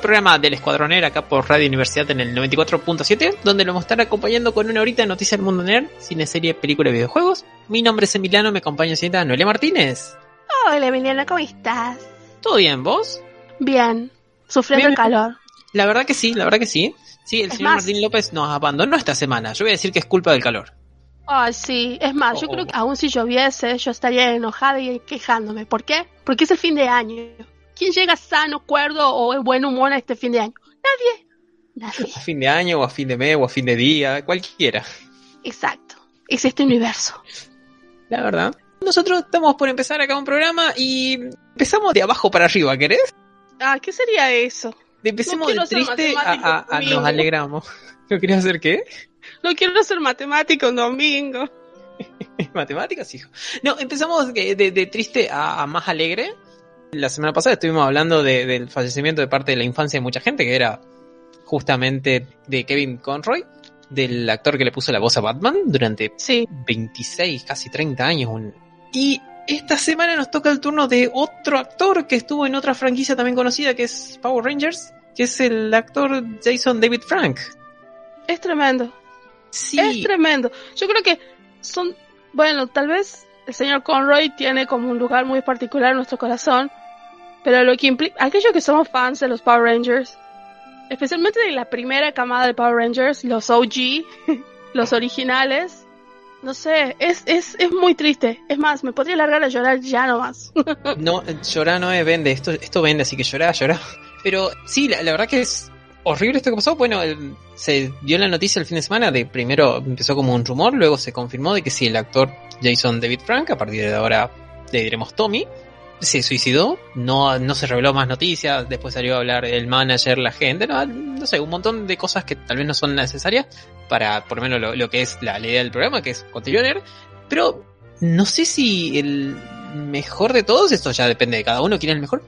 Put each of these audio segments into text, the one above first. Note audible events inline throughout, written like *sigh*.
Programa del Escuadronero acá por Radio Universidad en el 94.7, donde lo vamos a estar acompañando con una horita de noticias del mundo nerd, cine, serie, película y videojuegos. Mi nombre es Emiliano, me acompaña señorita Noelia Martínez. Hola Emiliano, ¿cómo estás? ¿Todo bien, vos? Bien, sufriendo Bien. el calor. La verdad que sí, la verdad que sí. Sí, el Es señor más- Martín López nos abandonó esta semana. Yo voy a decir que es culpa del calor. Ay, sí, es más, yo Oh, creo oh. que aún si lloviese, yo estaría enojada y quejándome. ¿Por qué? Porque es el fin de año. ¿Quién llega sano, cuerdo o en buen humor a este fin de año? Nadie. Nadie. A fin de año, o a fin de mes, o a fin de día, cualquiera. Exacto. Es este universo. La verdad. Nosotros estamos por empezar acá un programa y empezamos de abajo para arriba, ¿querés? Ah, ¿qué sería eso? Empecemos No quiero de ser triste a, nos alegramos. *laughs* ¿No querías hacer qué? No quiero ser matemático un domingo. *laughs* Matemáticas, hijo. No, empezamos de, de- de triste a, a más alegre. La semana pasada estuvimos hablando de- del fallecimiento de parte de la infancia de mucha gente, que era justamente de Kevin Conroy, del actor que le puso la voz a Batman durante Sí. 26, casi 30 años. Y esta semana nos toca el turno de otro actor que estuvo en otra franquicia también conocida, que es Power Rangers, que es el actor Jason David Frank. Es tremendo. Sí, Es tremendo. Yo creo que son, bueno, tal vez el señor Conroy tiene como un lugar muy particular en nuestro corazón, pero lo que implica, aquellos que somos fans de los Power Rangers, especialmente de la primera camada de Power Rangers, los OG, *laughs* los originales, no sé, es, es, es muy triste. Es más, me podría largar a llorar ya nomás. *laughs* No, llorar no es vende, esto, esto vende, así que llorá, llorá. Pero sí, la, la verdad que es horrible esto que pasó. Bueno, se dio la noticia el fin de semana de primero empezó como un rumor, luego se confirmó de que sí, el actor Jason David Frank, a partir de ahora le diremos Tommy, se suicidó, no, no se reveló más noticias, después salió a hablar el manager, la gente, no, no sé, un montón de cosas que tal vez no son necesarias para, por lo menos, lo, lo que es la, la idea del programa, que es continuar, pero no sé si el mejor de todos, esto ya depende de cada uno, quién es el mejor,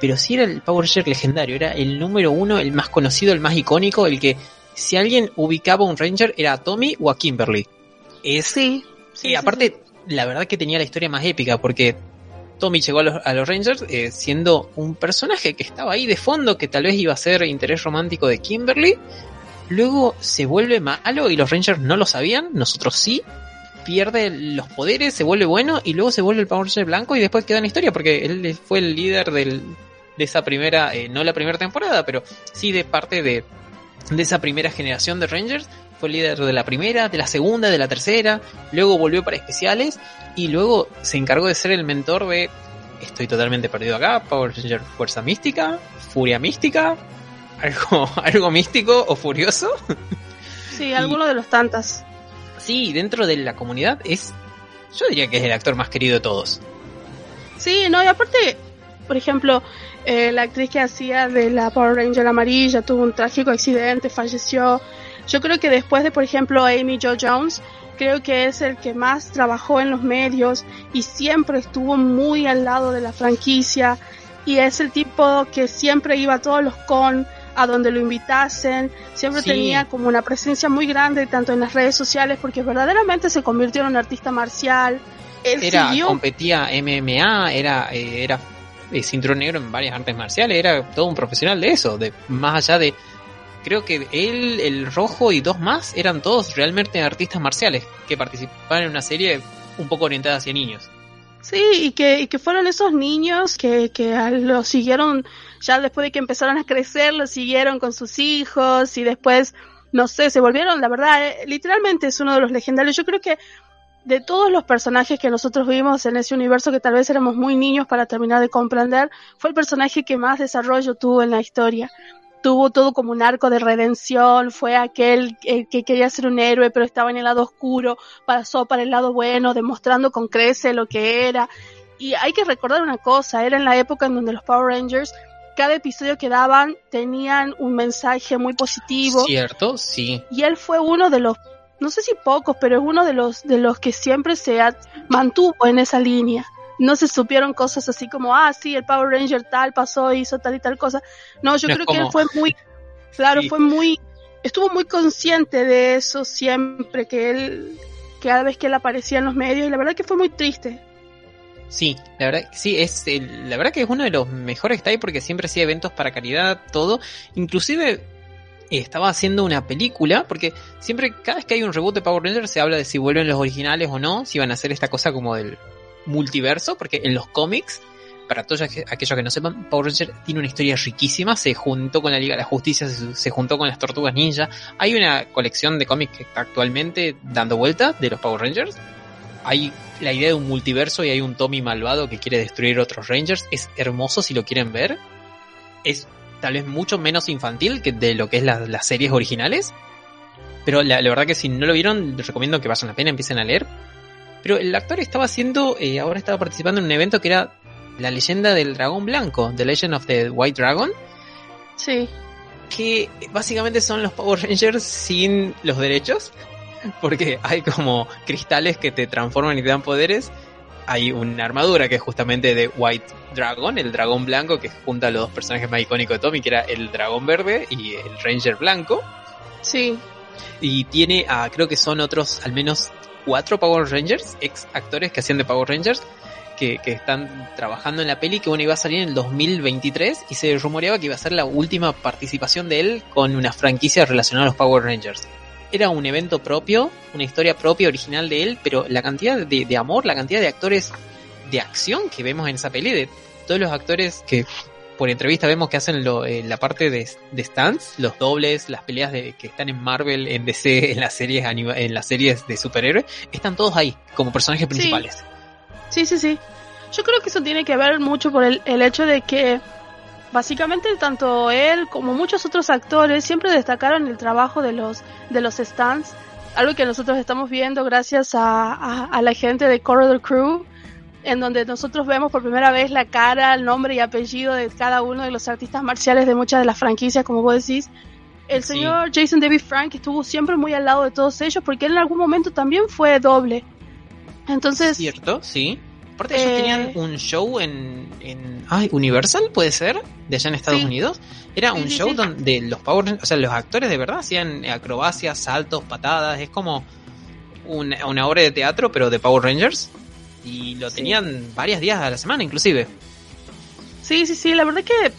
pero sí era el Power Ranger legendario, era el número uno, el más conocido, el más icónico, el que si alguien ubicaba un Ranger era a Tommy o a Kimberly. Es, Sí. sí, aparte, la verdad que tenía la historia más épica, porque Tommy llegó a los, Rangers eh, siendo un personaje que estaba ahí de fondo, que tal vez iba a ser interés romántico de Kimberly. Luego se vuelve malo y los Rangers no lo sabían, nosotros sí. Pierde los poderes, se vuelve bueno y luego se vuelve el Power Ranger blanco y después queda en la historia porque él fue el líder de esa primera, eh, no la primera temporada, pero sí de parte de esa primera generación de Rangers. Fue líder de la primera, de la segunda, de la tercera. Luego volvió para especiales y luego se encargó de ser el mentor de Estoy totalmente perdido acá, Power Ranger Fuerza Mística, Furia Mística, *laughs* algo, algo místico o furioso. *laughs* sí. Alguno de los tantas. Sí, dentro de la comunidad es, yo diría que es el actor más querido de todos. Sí, no, y aparte, por ejemplo, eh, la actriz que hacía de la Power Ranger amarilla tuvo un trágico accidente, falleció. Yo creo que después de, por ejemplo, Amy Jo Jones, creo que es el que más trabajó en los medios y siempre estuvo muy al lado de la franquicia y es el tipo que siempre iba a todos los con a donde lo invitasen, siempre Sí. tenía como una presencia muy grande tanto en las redes sociales porque verdaderamente se convirtió en un artista marcial. Él Era, siguió competía MMA, era, eh, era eh, cinturón negro en varias artes marciales, era todo un profesional de eso, de más allá de creo que él, el rojo y dos más eran todos realmente artistas marciales que participaban en una serie un poco orientada hacia niños. Sí, y que, y que fueron esos niños que, que lo siguieron, ya después de que empezaron a crecer, lo siguieron con sus hijos y después, no sé, se volvieron, la verdad, eh, literalmente es uno de los legendarios. Yo creo que de todos los personajes que nosotros vimos en ese universo que tal vez éramos muy niños para terminar de comprender, fue el personaje que más desarrollo tuvo en la historia. Tuvo todo como un arco de redención, fue aquel eh, que quería ser un héroe pero estaba en el lado oscuro, pasó para el lado bueno, demostrando con crece lo que era. Y hay que recordar una cosa, era en la época en donde los Power Rangers cada episodio que daban tenían un mensaje muy positivo. Cierto, sí. Y él fue uno de los, no sé si pocos, pero es uno de los, de los que siempre se mantuvo en esa línea. No se supieron cosas así como, ah, sí, el Power Ranger tal pasó, hizo tal y tal cosa. No, yo creo que él fue muy, claro, fue muy, estuvo muy consciente de eso siempre, que él, cada vez que él aparecía en los medios, y la verdad que fue muy triste. Sí, la verdad, sí, es, la verdad que es uno de los mejores que está ahí porque siempre hacía eventos para caridad, todo. Inclusive estaba haciendo una película, porque siempre, cada vez que hay un reboot de Power Rangers se habla de si vuelven los originales o no, si van a hacer esta cosa como del multiverso, porque en los cómics, para todos aquellos que no sepan, Power Rangers tiene una historia riquísima, se juntó con la Liga de la Justicia, se, juntó con las Tortugas Ninja, hay una colección de cómics que está actualmente dando vuelta de los Power Rangers, hay la idea de un multiverso y hay un Tommy malvado que quiere destruir otros Rangers. Es hermoso si lo quieren ver. Es tal vez mucho menos infantil que de lo que es las series originales. Pero la, verdad que si no lo vieron, les recomiendo que vayan la pena, empiecen a leer. Pero el actor estaba haciendo, eh, ahora estaba participando en un evento que era la leyenda del dragón blanco, The Legend of the White Dragon. Sí. Que básicamente son los Power Rangers sin los derechos porque hay como cristales que te transforman y te dan poderes. Hay una armadura que es justamente de White Dragon, el dragón blanco, que junta a los dos personajes más icónicos de Tommy, que era el dragón verde y el Ranger blanco. Sí. Y tiene a, creo que son otros al menos cuatro Power Rangers, ex actores que hacían de Power Rangers, que, están trabajando en la peli que bueno iba a salir en el 2023 y se rumoreaba que iba a ser la última participación de él con una franquicia relacionada a los Power Rangers. Era un evento propio, una historia propia, original de él, pero la cantidad de, amor, la cantidad de actores de acción que vemos en esa peli, de todos los actores que por entrevista vemos que hacen lo, eh, la parte de, de stands, los dobles, las peleas de, que están en Marvel, en DC, *laughs* en las series en las series de superhéroes, están todos ahí como personajes principales. Sí, sí, sí. Yo creo que eso tiene que ver mucho por el, el hecho de que Básicamente tanto él como muchos otros actores siempre destacaron el trabajo de los de los stands, algo que nosotros estamos viendo gracias a, a, la gente de Corridor Crew, en donde nosotros vemos por primera vez la cara, el nombre y apellido de cada uno de los artistas marciales de muchas de las franquicias, como vos decís. El señor Jason David Frank estuvo siempre muy al lado de todos ellos porque él en algún momento también fue doble. Entonces. Cierto, sí. Aparte, ellos tenían eh, un show en, en ay, Universal, puede ser, de allá en Estados Unidos. Era un show donde los Power o sea, los actores de verdad hacían acrobacias, saltos, patadas. Es como una, una obra de teatro, pero de Power Rangers. Y lo tenían varios días a la semana, inclusive. Sí, sí, sí. La verdad que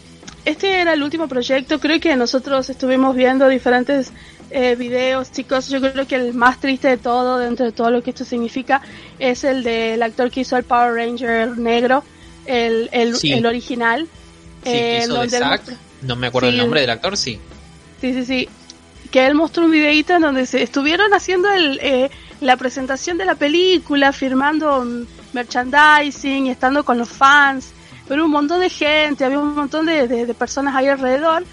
este era el último proyecto. Creo que nosotros estuvimos viendo diferentes eh, videos, chicos, yo creo que el más triste de todo, dentro de todo lo que esto significa, es el del actor que hizo el Power Ranger negro, el, el, original. Eh, no me acuerdo el nombre del actor, sí. Sí, sí, sí. Que él mostró un videito en donde se estuvieron haciendo el, eh, la presentación de la película, firmando merchandising, estando con los fans, pero un montón de gente, había un montón de, de personas ahí alrededor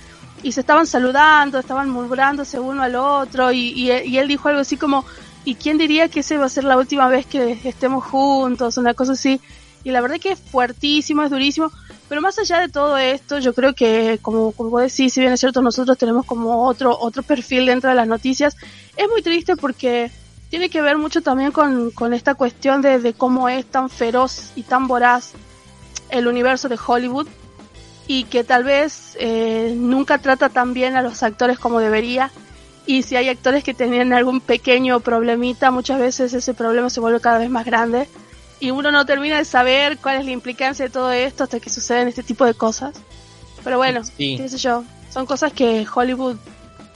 y se estaban saludando, estaban murmurándose uno al otro y, y, él dijo algo así como, ¿y quién diría que ese va a ser la última vez que estemos juntos? Una cosa así. Y la verdad que es fuertísimo, es durísimo. Pero más allá de todo esto, yo creo que, como, como vos decís, si bien es cierto, nosotros tenemos como otro, otro perfil dentro de las noticias, es muy triste porque tiene que ver mucho también con, con esta cuestión de, de cómo es tan feroz y tan voraz el universo de Hollywood y que tal vez eh, nunca trata tan bien a los actores como debería. Y si hay actores que tenían algún pequeño problemita, muchas veces ese problema se vuelve cada vez más grande. Y uno no termina de saber cuál es la implicancia de todo esto hasta que suceden este tipo de cosas. Pero bueno, qué sé yo, son cosas que Hollywood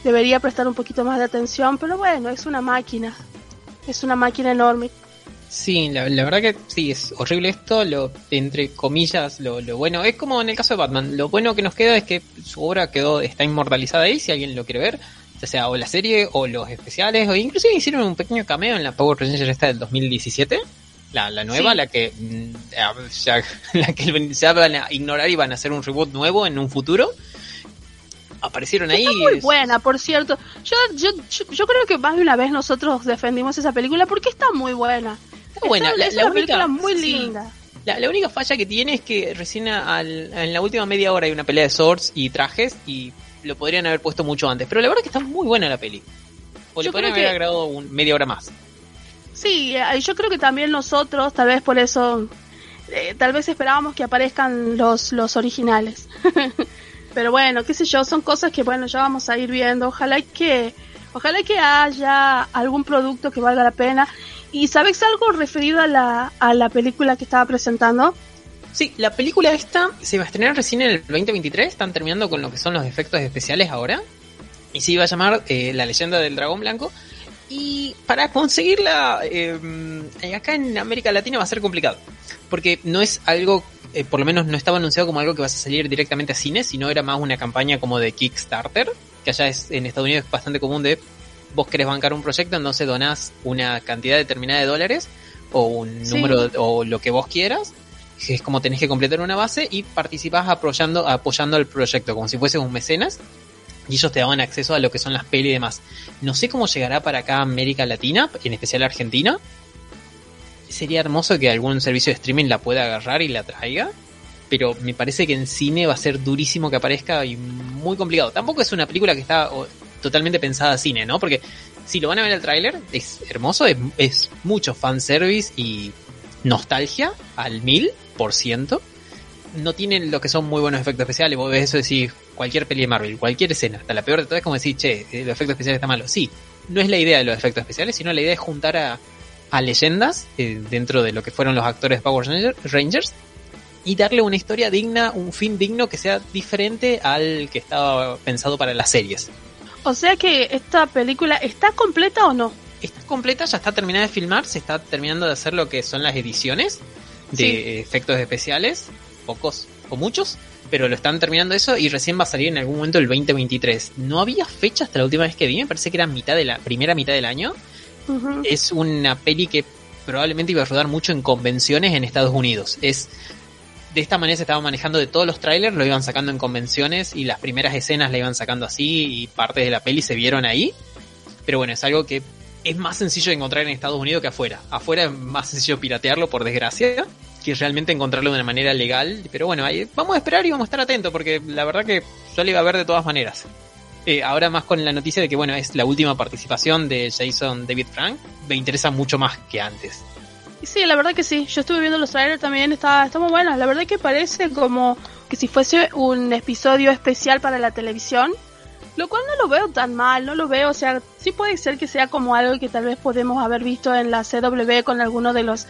debería prestar un poquito más de atención, pero bueno, es una máquina. Es una máquina enorme. Sí, la, verdad que sí, es horrible esto, lo entre comillas, lo, lo, bueno, es como en el caso de Batman, lo bueno que nos queda es que su obra quedó, está inmortalizada ahí, si alguien lo quiere ver, ya sea o la serie o los especiales, o inclusive hicieron un pequeño cameo en la Power Rangers esta del 2017, la, la nueva, la que mm, ya, *laughs* la que ya van a ignorar y van a hacer un reboot nuevo en un futuro aparecieron ahí. Está muy buena, por cierto. Yo, yo, yo, creo que más de una vez nosotros defendimos esa película porque está muy buena buena. la, película muy linda. La, la única falla que tiene es que recién al- en la última media hora hay una pelea de swords y trajes y lo podrían haber puesto mucho antes. Pero la verdad que está muy buena la peli. O le Yo podrían haber que- agregado un, media hora más. Sí, eh, yo creo que también nosotros, tal vez por eso, eh, tal vez esperábamos que aparezcan los, los originales. *laughs* Pero bueno, qué sé yo, son cosas que bueno, ya vamos a ir viendo. Ojalá que, ojalá que haya algún producto que valga la pena. ¿Y sabes algo referido a la, a la película que estaba presentando? Sí, la película esta se va a estrenar recién en el 2023. Están terminando con lo que son los efectos especiales ahora. Y se iba a llamar eh, La leyenda del dragón blanco. Y para conseguirla eh, acá en América Latina va a ser complicado. Porque no es algo, eh, por lo menos no estaba anunciado como algo que vas a salir directamente a cine, sino era más una campaña como de Kickstarter. Que allá es, en Estados Unidos es bastante común de vos querés bancar un proyecto, entonces donás una cantidad determinada de dólares o un Sí. número o lo que vos quieras que es como tenés que completar una base y participás apoyando, apoyando al proyecto, como si fueses un mecenas. Y ellos te daban acceso a lo que son las pelis y demás. No sé cómo llegará para acá América Latina, en especial Argentina. Sería hermoso que algún servicio de streaming la pueda agarrar y la traiga. Pero me parece que en cine va a ser durísimo que aparezca y muy complicado. Tampoco es una película que está totalmente pensada a cine, ¿no? Porque si lo van a ver el tráiler, es hermoso, es, es mucho fanservice y nostalgia al mil por ciento. No tienen lo que son muy buenos efectos especiales. Vos ves eso decís, cualquier peli de Marvel, cualquier escena, hasta la peor de todas es como decir, che, el efecto especial está malo. Sí, no es la idea de los efectos especiales, sino la idea es juntar a, a leyendas eh, dentro de lo que fueron los actores de Power Ranger- Rangers y darle una historia digna, un fin digno que sea diferente al que estaba pensado para las series. O sea que esta película está completa o no? Está completa, ya está terminada de filmar, se está terminando de hacer lo que son las ediciones de Sí. efectos especiales, pocos o muchos, pero lo están terminando eso y recién va a salir en algún momento el 2023. No había fecha hasta la última vez que vi, me parece que era mitad de la primera mitad del año. Es una peli que probablemente iba a rodar mucho en convenciones en Estados Unidos. Es de esta manera se estaba manejando de todos los trailers, lo iban sacando en convenciones y las primeras escenas la iban sacando así y partes de la peli se vieron ahí. Pero bueno, es algo que es más sencillo de encontrar en Estados Unidos que afuera. Afuera es más sencillo piratearlo, por desgracia, que realmente encontrarlo de una manera legal. Pero bueno, vamos a esperar y vamos a estar atentos, porque la verdad que yo le iba a ver de todas maneras. Eh, ahora más con la noticia de que bueno, es la última participación de Jason David Frank, me interesa mucho más que antes. Sí, la verdad que sí. Yo estuve viendo los trailers también, está, está muy buena. La verdad que parece como que si fuese un episodio especial para la televisión. Lo cual no lo veo tan mal, no lo veo, o sea, sí puede ser que sea como algo que tal vez podemos haber visto en la CW con alguno de los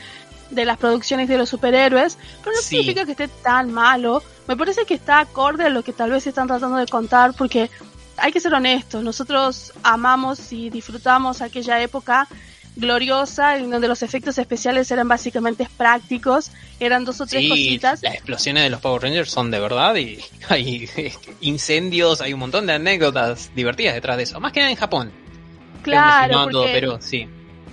de las producciones de los superhéroes, pero no Sí. significa que esté tan malo. Me parece que está acorde a lo que tal vez están tratando de contar, porque hay que ser honestos, nosotros amamos y disfrutamos aquella época gloriosa en donde los efectos especiales eran básicamente prácticos, eran dos o tres Sí, cositas. las explosiones de los Power Rangers son de verdad y *laughs* hay incendios, hay un montón de anécdotas divertidas detrás de eso. Más que nada en Japón. Claro, todo, pero sí.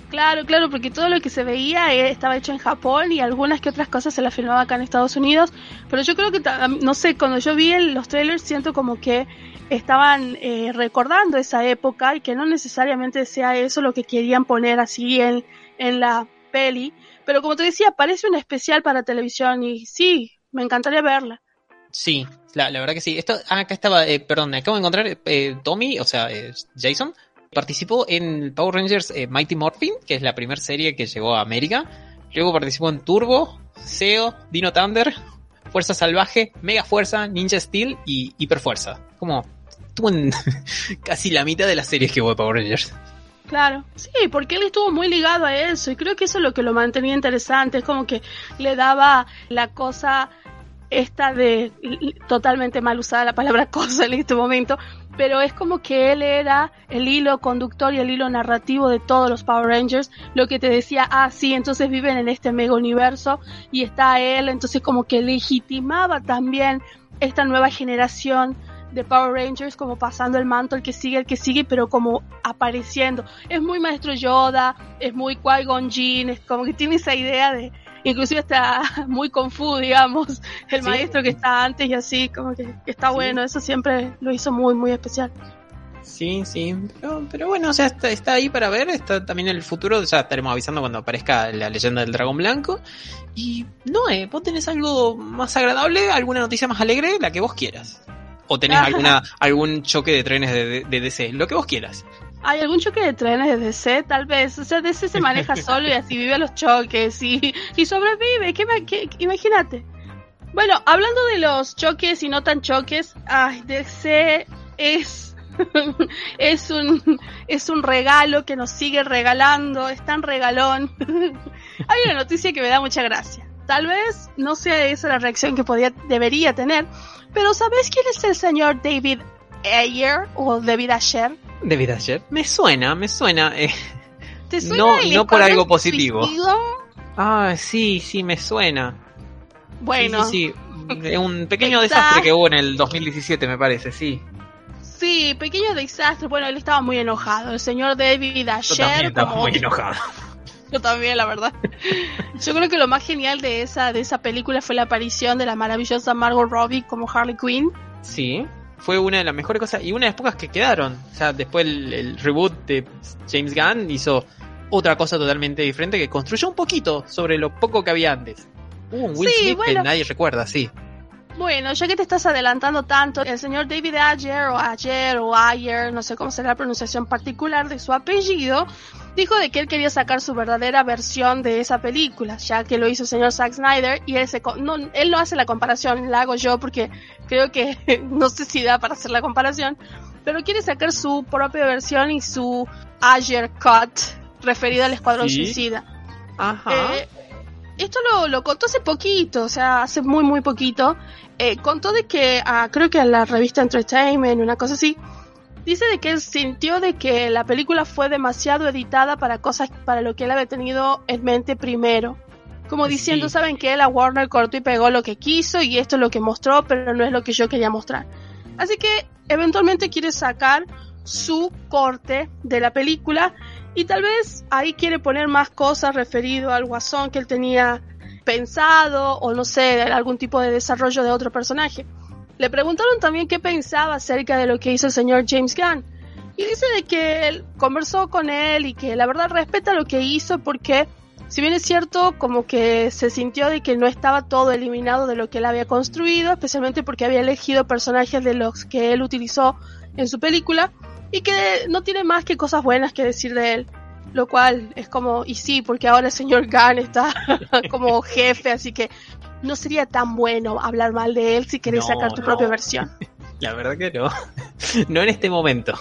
claro, claro, porque todo lo que se veía eh, estaba hecho en Japón y algunas que otras cosas se las filmaba acá en Estados Unidos. Pero yo creo que, no sé, cuando yo vi el- los trailers siento como que estaban eh, recordando esa época y que no necesariamente sea eso lo que querían poner así en, en la peli. Pero como te decía, parece un especial para televisión y sí, me encantaría verla. Sí, la, la verdad que sí. Esto, ah, acá estaba, eh, perdón, me acabo de encontrar eh, Tommy, o sea, eh, Jason, participó en Power Rangers Mighty Morphin, que es la primera serie que llegó a América. Luego participó en Turbo, SEO, Dino Thunder, Fuerza Salvaje, Mega Fuerza, Ninja Steel y Hiper Fuerza. Estuvo en *laughs* casi la mitad de las series que hubo de Power Rangers. Claro, sí, porque él estuvo muy ligado a eso y creo que eso es lo que lo mantenía interesante, es como que le daba la cosa esta de totalmente mal usada la palabra *laughs* cosa en este momento, pero es como que él era el hilo conductor y el hilo narrativo de todos los Power Rangers, lo que te decía, ah, sí, entonces viven en este mega universo y está él, entonces como que legitimaba también esta nueva generación de Power Rangers como pasando el manto, el que sigue, el que sigue, pero como apareciendo. Es muy Maestro Yoda, es muy Qui-Gon Jinn, es como que tiene esa idea de, inclusive está *laughs* muy Kung Fu, digamos, el Sí. maestro que está antes y así, como que, que está Sí. bueno, eso siempre lo hizo muy, muy especial. Sí, sí, pero, pero bueno, o sea, está, está, ahí para ver, está también el futuro, ya estaremos avisando cuando aparezca la leyenda del dragón blanco. Y no, eh, vos tenés algo más agradable, alguna noticia más alegre, la que vos quieras. O tenés *laughs* alguna, algún choque de trenes de, de, DC, lo que vos quieras. ¿Hay algún choque de trenes de DC? Tal vez. O sea, DC se maneja *laughs* solo y así vive los choques y, y sobrevive. ¿Qué, qué, imagínate. Bueno, hablando de los choques y no tan choques, ay, DC es *laughs* es un es un regalo que nos sigue regalando, es tan regalón. Hay una noticia que me da mucha gracia. Tal vez no sea esa la reacción que podía debería tener, pero ¿sabes quién es el señor David Ayer o David Asher? David Asher. Me suena, me suena. Eh, ¿Te suena no, no por algo positivo. Ah, sí, sí, me suena. Bueno. Sí, sí, sí. Un pequeño desastre que hubo en el 2017, me parece, sí. Sí, pequeño desastre. Bueno, él estaba muy enojado. El señor David ayer. Yo también estaba muy enojado. Yo también, la verdad. Yo creo que lo más genial de esa, de esa película fue la aparición de la maravillosa Margot Robbie como Harley Quinn. Sí, fue una de las mejores cosas y una de las pocas que quedaron. O sea, después el, reboot de James Gunn hizo otra cosa totalmente diferente que construyó un poquito sobre lo poco que había antes. Hubo un Will Smith que nadie recuerda, sí. Bueno, ya que te estás adelantando tanto, el señor David Ayer o Ayer o Ayer, no sé cómo será la pronunciación particular de su apellido, dijo de que él quería sacar su verdadera versión de esa película, ya que lo hizo el señor Zack Snyder y él, se, no, él no hace la comparación, la hago yo porque creo que *laughs* no sé si da para hacer la comparación, pero quiere sacar su propia versión y su Ayer Cut referido al Escuadrón Suicida. Ajá. Eh, esto lo, lo, contó hace poquito, o sea, hace muy, muy poquito. Eh, contó de que, ah, creo que a la revista Entertainment, una cosa así, dice de que él sintió de que la película fue demasiado editada para cosas para lo que él había tenido en mente primero. Como diciendo, saben que la Warner cortó y pegó lo que quiso y esto es lo que mostró, pero no es lo que yo quería mostrar. Así que eventualmente quiere sacar su corte de la película y tal vez ahí quiere poner más cosas referido al guasón que él tenía pensado o no sé, algún tipo de desarrollo de otro personaje. Le preguntaron también qué pensaba acerca de lo que hizo el señor James Gunn. Y dice de que él conversó con él y que la verdad respeta lo que hizo porque si bien es cierto como que se sintió de que no estaba todo eliminado de lo que él había construido, especialmente porque había elegido personajes de los que él utilizó en su película, y que no tiene más que cosas buenas que decir de él. Lo cual es como, y sí, porque ahora el señor Gunn está *laughs* como jefe, así que no sería tan bueno hablar mal de él si querés sacar tu propia versión. *laughs* La verdad que no. *laughs* no en este momento.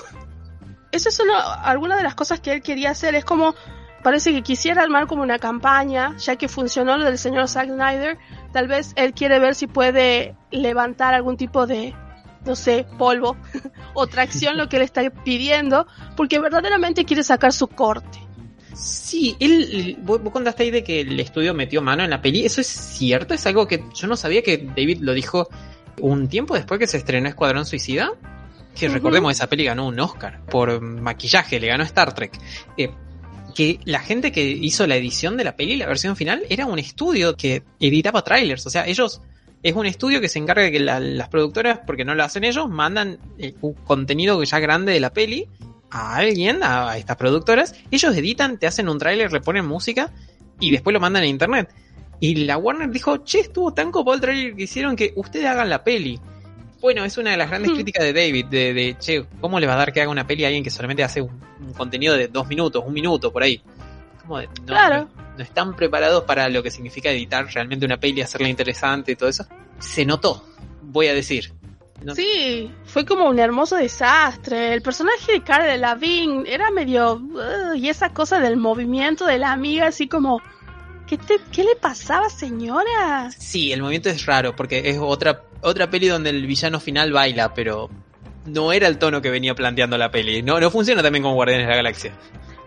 Eso es solo alguna de las cosas que él quería hacer. Es como, parece que quisiera armar como una campaña, ya que funcionó lo del señor Zack Snyder. Tal vez él quiere ver si puede levantar algún tipo de no sé, polvo *laughs* o tracción lo que le está pidiendo, porque verdaderamente quiere sacar su corte. Sí, él, vos, contaste ahí de que el estudio metió mano en la peli, ¿eso es cierto? ¿Es algo que yo no sabía que David lo dijo un tiempo después que se estrenó Escuadrón Suicida? Que recordemos, esa peli ganó un Oscar por maquillaje, le ganó Star Trek. Eh, que la gente que hizo la edición de la peli, la versión final, era un estudio que editaba trailers. O sea, ellos es un estudio que se encarga de que las productoras, porque no lo hacen ellos, mandan eh, un contenido ya grande de la peli a alguien, a, estas productoras. Ellos editan, te hacen un tráiler, le ponen música y después lo mandan a internet. Y la Warner dijo, che, estuvo tan copado el tráiler que hicieron que ustedes hagan la peli. Bueno, es una de las grandes hmm. críticas de David, de, che, ¿cómo le va a dar que haga una peli a alguien que solamente hace un, contenido de dos minutos, un minuto, por ahí? Como de, claro no están preparados para lo que significa editar realmente una peli, hacerla interesante y todo eso. Se notó, voy a decir. Sí, fue como un hermoso desastre. El personaje de Cara de Lavigne era medio... y esa cosa del movimiento de la amiga, así como... ¿Qué, ¿Qué le pasaba, señora? Sí, el movimiento es raro, porque es otra, otra peli donde el villano final baila, pero no era el tono que venía planteando la peli. No, no funciona también con Guardianes de la Galaxia.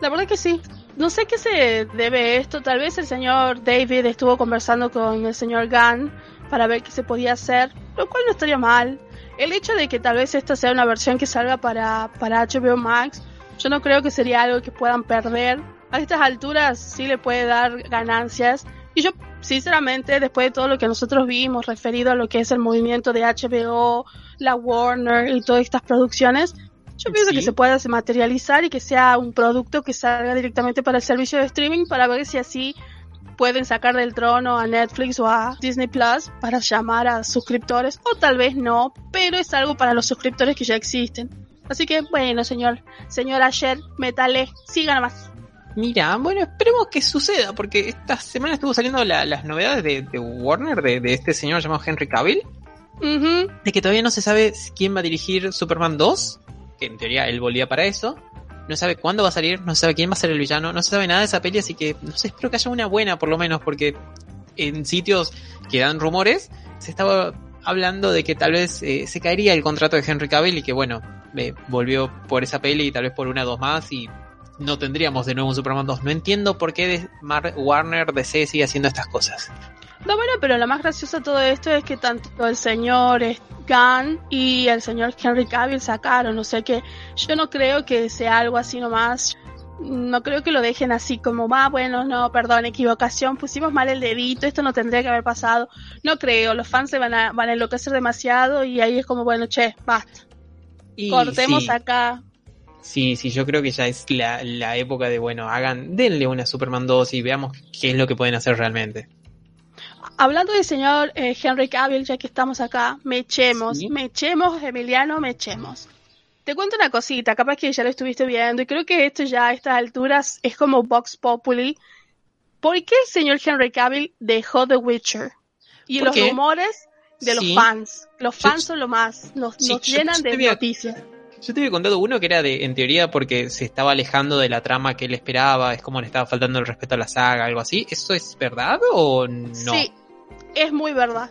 La verdad que sí. No sé qué se debe esto. Tal vez el señor David estuvo conversando con el señor Gunn para ver qué se podía hacer, lo cual no estaría mal. El hecho de que tal vez esta sea una versión que salga para, para HBO Max, yo no creo que sería algo que puedan perder. A estas alturas sí le puede dar ganancias. Y yo, sinceramente, después de todo lo que nosotros vimos referido a lo que es el movimiento de HBO, la Warner y todas estas producciones, Yo pienso Sí. que se pueda materializar y que sea un producto que salga directamente para el servicio de streaming para ver si así pueden sacar del trono a Netflix o a Disney Plus para llamar a suscriptores o tal vez no, pero es algo para los suscriptores que ya existen. Así que bueno, señor, señor Ayer, métale, siga nomás. Mira, bueno, esperemos que suceda, porque esta semana estuvo saliendo la- las novedades de, de Warner, de, de este señor llamado Henry Cavill, de que todavía no se sabe quién va a dirigir Superman 2, que en teoría él volvía para eso, no sabe cuándo va a salir, no sabe quién va a ser el villano, no se sabe nada de esa peli, así que espero que haya una buena por lo menos, porque en sitios que dan rumores se estaba hablando de que tal vez eh, se caería el contrato de Henry Cavill y que bueno, eh, volvió por esa peli y tal vez por una o dos más y no tendríamos de nuevo un Superman 2. No entiendo por qué Warner DC sigue haciendo estas cosas. No, bueno, pero lo más gracioso de todo esto es que tanto el señor Gunn y el señor Henry Cavill sacaron, o sea que yo no creo que sea algo así nomás. No creo que lo dejen así como, va, bueno, no, perdón, equivocación, pusimos mal el dedito, esto no tendría que haber pasado. No creo, los fans se van a, van a enloquecer demasiado y ahí es como, bueno, che, basta, Y cortemos sí, acá. Sí, sí, yo creo que ya es la, la época de, bueno, hagan, denle una Superman 2 y veamos qué es lo que pueden hacer realmente. Hablando del señor eh, Henry Cavill, ya que estamos acá, me echemos, Sí. me echemos, Emiliano, me echemos. Te cuento una cosita, capaz que ya lo estuviste viendo, y creo que esto ya a estas alturas es como Vox Populi. ¿Por qué el señor Henry Cavill dejó The Witcher? Y ¿Por los qué? rumores de los fans. Los Yo- fans son lo más, nos, Sí, nos yo- llenan yo de noticias. Yo te había contado uno que era de, en teoría, porque se estaba alejando de la trama que él esperaba, es como le estaba faltando el respeto a la saga, algo así. ¿Eso es verdad o no? Sí, es muy verdad.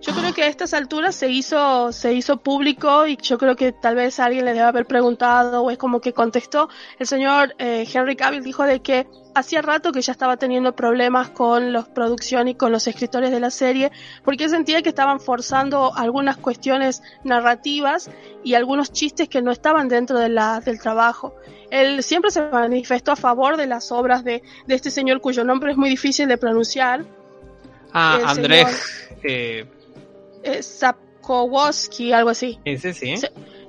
Yo creo que a estas alturas se hizo, se hizo público y yo creo que tal vez alguien le debe haber preguntado o es como que contestó. El señor eh, Henry Cavill dijo de que hacía rato que ya estaba teniendo problemas con la producción y con los escritores de la serie porque sentía que estaban forzando algunas cuestiones narrativas y algunos chistes que no estaban dentro de la, del trabajo. Él siempre se manifestó a favor de las obras de, de este señor cuyo nombre es muy difícil de pronunciar, Ah, Andrés, eh, Sapkowski, algo así. ese sí.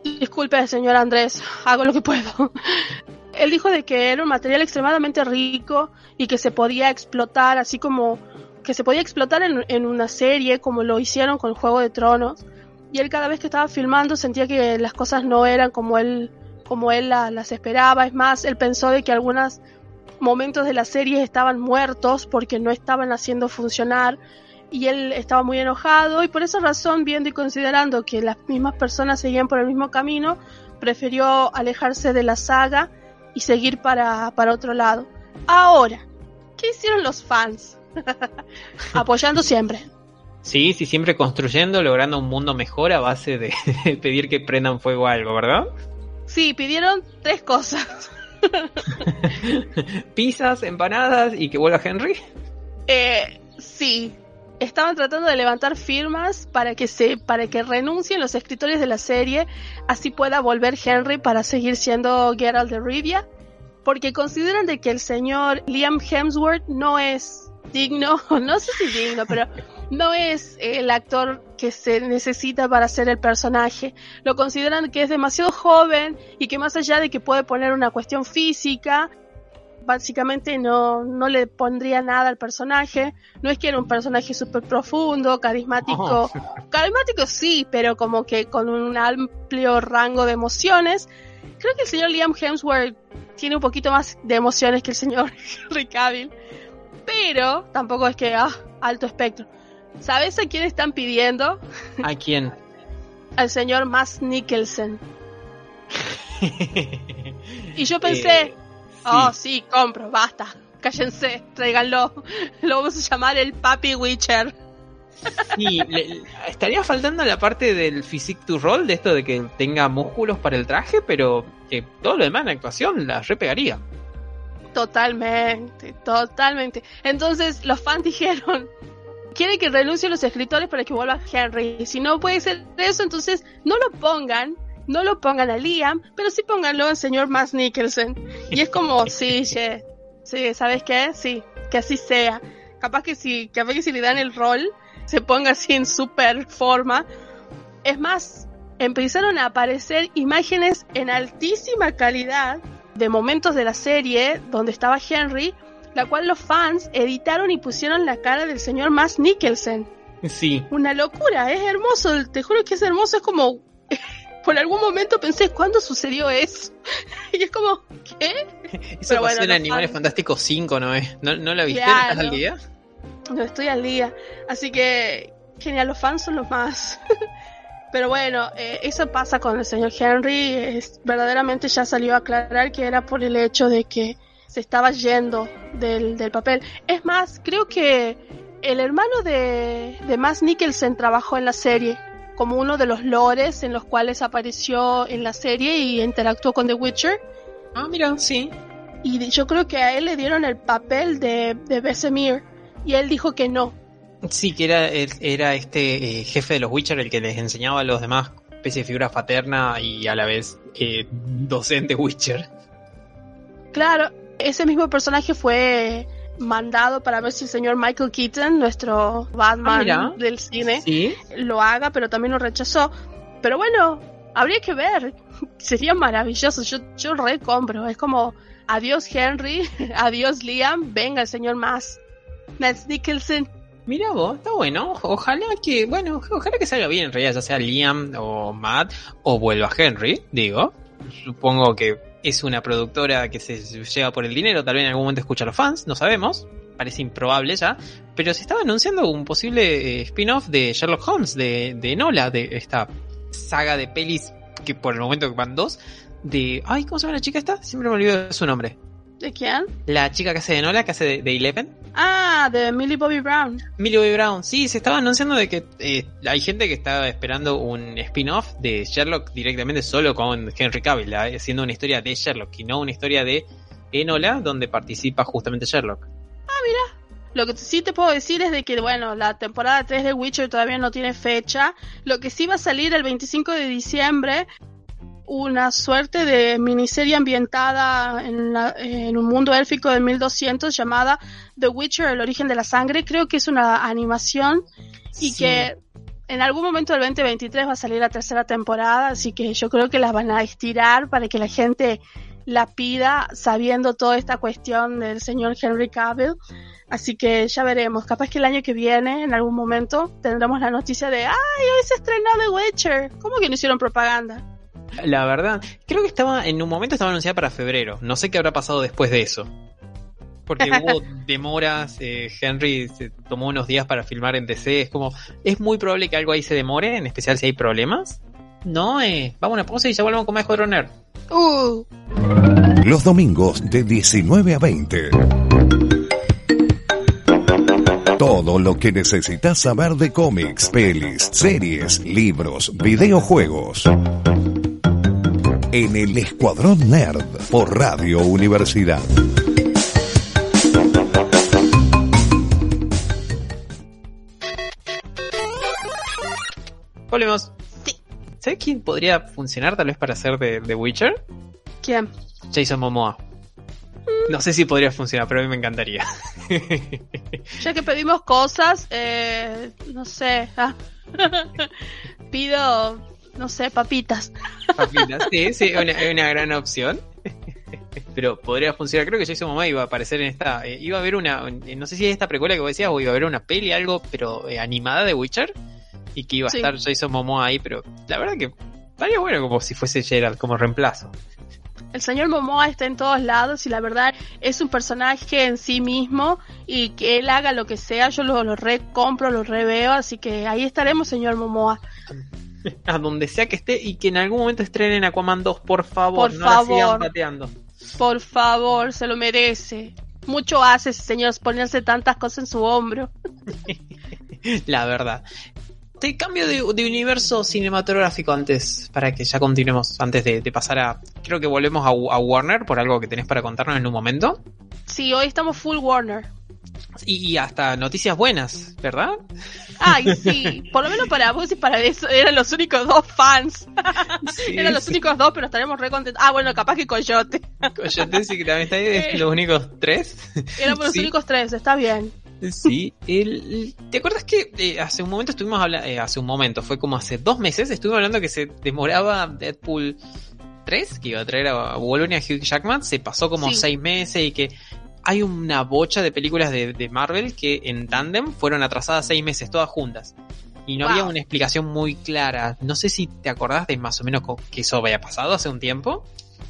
Disculpe, señor Andrés, hago lo que puedo. *laughs* Él dijo de que era un material extremadamente rico y que se podía explotar, así como que se podía explotar en, en una serie, como lo hicieron con Juego de Tronos. Y él cada vez que estaba filmando sentía que las cosas no eran como él, como él la- las esperaba. Es más, él pensó de que algunos momentos de la serie estaban muertos porque no estaban haciendo funcionar y él estaba muy enojado y por esa razón, viendo y considerando que las mismas personas seguían por el mismo camino, prefirió alejarse de la saga y seguir para, para otro lado. Ahora, ¿qué hicieron los fans? *laughs* Apoyando siempre. Sí, sí, siempre construyendo, logrando un mundo mejor a base de *laughs* pedir que prendan fuego a algo, ¿verdad? Sí, pidieron tres cosas. *laughs* Pizzas, empanadas y que vuelva Henry. Eh, sí, estaban tratando de levantar firmas para que se, para que renuncien los escritores de la serie, así pueda volver Henry para seguir siendo Geralt de Rivia, porque consideran de que el señor Liam Hemsworth no es digno, *laughs* no sé si digno, pero no es el actor que se necesita para ser el personaje. Lo consideran que es demasiado joven y que más allá de que puede poner una cuestión física, básicamente no, no le pondría nada al personaje. No es que era un personaje súper profundo, carismático. *laughs* Carismático sí, pero como que con un amplio rango de emociones. Creo que el señor Liam Hemsworth tiene un poquito más de emociones que el señor *laughs* Henry Cavill. Pero tampoco es que, ah, alto espectro. ¿Sabes a quién están pidiendo? ¿A quién? *laughs* Al señor Mads Mikkelsen. Y yo pensé, Eh, Oh, sí. compro, basta. Cállense, tráiganlo. *laughs* Lo vamos a llamar el Papi Witcher. Sí, le- estaría faltando la parte del physique to roll, de esto de que tenga músculos para el traje, pero que todo lo demás en actuación la repegaría. Totalmente, totalmente. Entonces los fans *laughs* dijeron, quieren que renuncien los escritores para que vuelva Henry. Si no puede ser eso, entonces no lo pongan, no lo pongan a Liam, pero sí pónganlo al señor Mads Nicholson. Y es como, *laughs* sí, che, sí, ¿sabes qué? Sí, que así sea. Capaz que si, capaz que si le dan el rol, se ponga así en super forma. Es más, empezaron a aparecer imágenes en altísima calidad de momentos de la serie donde estaba Henry, la cual los fans editaron y pusieron la cara del señor Max Nicholson. Sí. Una locura, es hermoso, te juro que es hermoso, es como... *laughs* Por algún momento pensé, ¿cuándo sucedió eso? *laughs* y es como, ¿qué? Eso pasó bueno, en Animales fans- Fantásticos 5, ¿no es? ¿No, no la viste? Claro. ¿Estás al día? No estoy al día. Así que, genial, los fans son los más. *laughs* Pero bueno, eh, eso pasa con el señor Henry. Es, verdaderamente ya salió a aclarar que era por el hecho de que se estaba yendo del, del papel. Es más, creo que el hermano de, de Max Nicholson trabajó en la serie como uno de los lores en los cuales apareció en la serie y interactuó con The Witcher. Ah, mira, sí. Y yo creo que a él le dieron el papel de, de Vesemir y él dijo que no. Sí, que era, era este eh, jefe de los Witcher el que les enseñaba a los demás especie de figura paterna y a la vez eh, docente Witcher. Claro, ese mismo personaje fue mandado para ver si el señor Michael Keaton, nuestro Batman mira. del cine, Sí. lo haga, pero también lo rechazó. Pero bueno, habría que ver. *laughs* Sería maravilloso. Yo, yo recompro. Es como, adiós Henry, *laughs* adiós Liam, venga el señor más. Matt Nicholson. Mira vos, está bueno. Ojalá que, bueno, ojalá que salga bien en realidad, ya sea Liam o Matt o vuelva Henry, digo. Supongo que es una productora que se lleva por el dinero, tal vez en algún momento escucha a los fans, no sabemos. Parece improbable ya. Pero se estaba anunciando un posible eh, spin-off de Sherlock Holmes, de, de Nola, de esta saga de pelis que por el momento van dos. De. Ay, ¿cómo se llama la chica esta? Siempre me olvido de su nombre. ¿De quién? La chica que hace de Nola, que hace de, de Eleven. Ah, de Millie Bobby Brown. Millie Bobby Brown, sí, se estaba anunciando de que eh, hay gente que estaba esperando un spin-off de Sherlock directamente solo con Henry Cavill, eh, haciendo una historia de Sherlock y no una historia de Enola donde participa justamente Sherlock. Lo que sí te puedo decir es de que, bueno, la temporada 3 de Witcher todavía no tiene fecha. Lo que sí va a salir el 25 de diciembre, una suerte de miniserie ambientada en, la- en un mundo élfico de 1200 llamada The Witcher, el origen de la sangre. Creo que es una animación y Sí. que en algún momento del 2023 va a salir la tercera temporada, así que yo creo que la van a estirar para que la gente la pida sabiendo toda esta cuestión del señor Henry Cavill. Así que ya veremos. Capaz que el año que viene, en algún momento, tendremos la noticia de ¡Ay, hoy se estrenó The Witcher! ¿Cómo que no hicieron propaganda? La verdad, creo que estaba en un momento estaba anunciada para febrero. No sé qué habrá pasado después de eso. Porque *laughs* hubo demoras, eh, Henry se tomó unos días para filmar en DC. Es como, es muy probable que algo ahí se demore, en especial si hay problemas. No, eh, vamos a una pausa y ya volvemos con más Escuadrón Nerd. ¡Uh! Los domingos de 19 a 20. Todo lo que necesitas saber de cómics, pelis, series, libros, videojuegos. En el Escuadrón Nerd por Radio Universidad. Volvemos. ¿Sabes quién podría funcionar tal vez para hacer de, de Witcher? ¿Quién? Jason Momoa. No sé si podría funcionar, pero a mí me encantaría. *laughs* Ya que pedimos cosas, eh, no sé. ah. *laughs* Pido, no sé, papitas. Papitas, sí, sí, una, una gran opción. Pero podría funcionar. Creo que Jason Momoa iba a aparecer en esta. eh, iba a haber una. eh, No sé si es esta precuela que vos decías o iba a haber una peli, algo, pero eh, animada de Witcher. Y que iba a Sí. estar Jason Momoa ahí, pero la verdad que estaría bueno como si fuese Gerald como reemplazo. El señor Momoa está en todos lados y la verdad es un personaje en sí mismo y que él haga lo que sea, yo lo, lo recompro, lo reveo, así que ahí estaremos, señor Momoa. A donde sea que esté y que en algún momento estrenen Aquaman 2, por favor. Por no la sigan favor. pateando. Por favor, se lo merece. Mucho hace señor ponerse tantas cosas en su hombro. *laughs* La verdad. Te cambio de, de universo cinematográfico antes, para que ya continuemos, antes de, de pasar a... Creo que volvemos a, a Warner por algo que tenés para contarnos en un momento. Sí, hoy estamos full Warner. Y, y hasta noticias buenas, ¿verdad? Ay, sí, por lo menos para vos y para eso eran los únicos dos fans. *laughs* Sí, eran los sí. únicos dos, pero estaremos re contentos. Ah, bueno, capaz que Coyote. Coyote sí que también está ahí, los únicos tres. Éramos los Sí. únicos tres, está bien. Sí, el, ¿te acuerdas que eh, hace un momento estuvimos hablando, eh, hace un momento, fue como hace dos meses, estuvimos hablando que se demoraba Deadpool 3, que iba a traer a Wolverine a Hugh Jackman, se pasó como Sí. seis meses y que hay una bocha de películas de, de Marvel que en tandem fueron atrasadas seis meses, todas juntas. Y no Wow. había una explicación muy clara. No sé si te acordás de más o menos que eso había pasado hace un tiempo.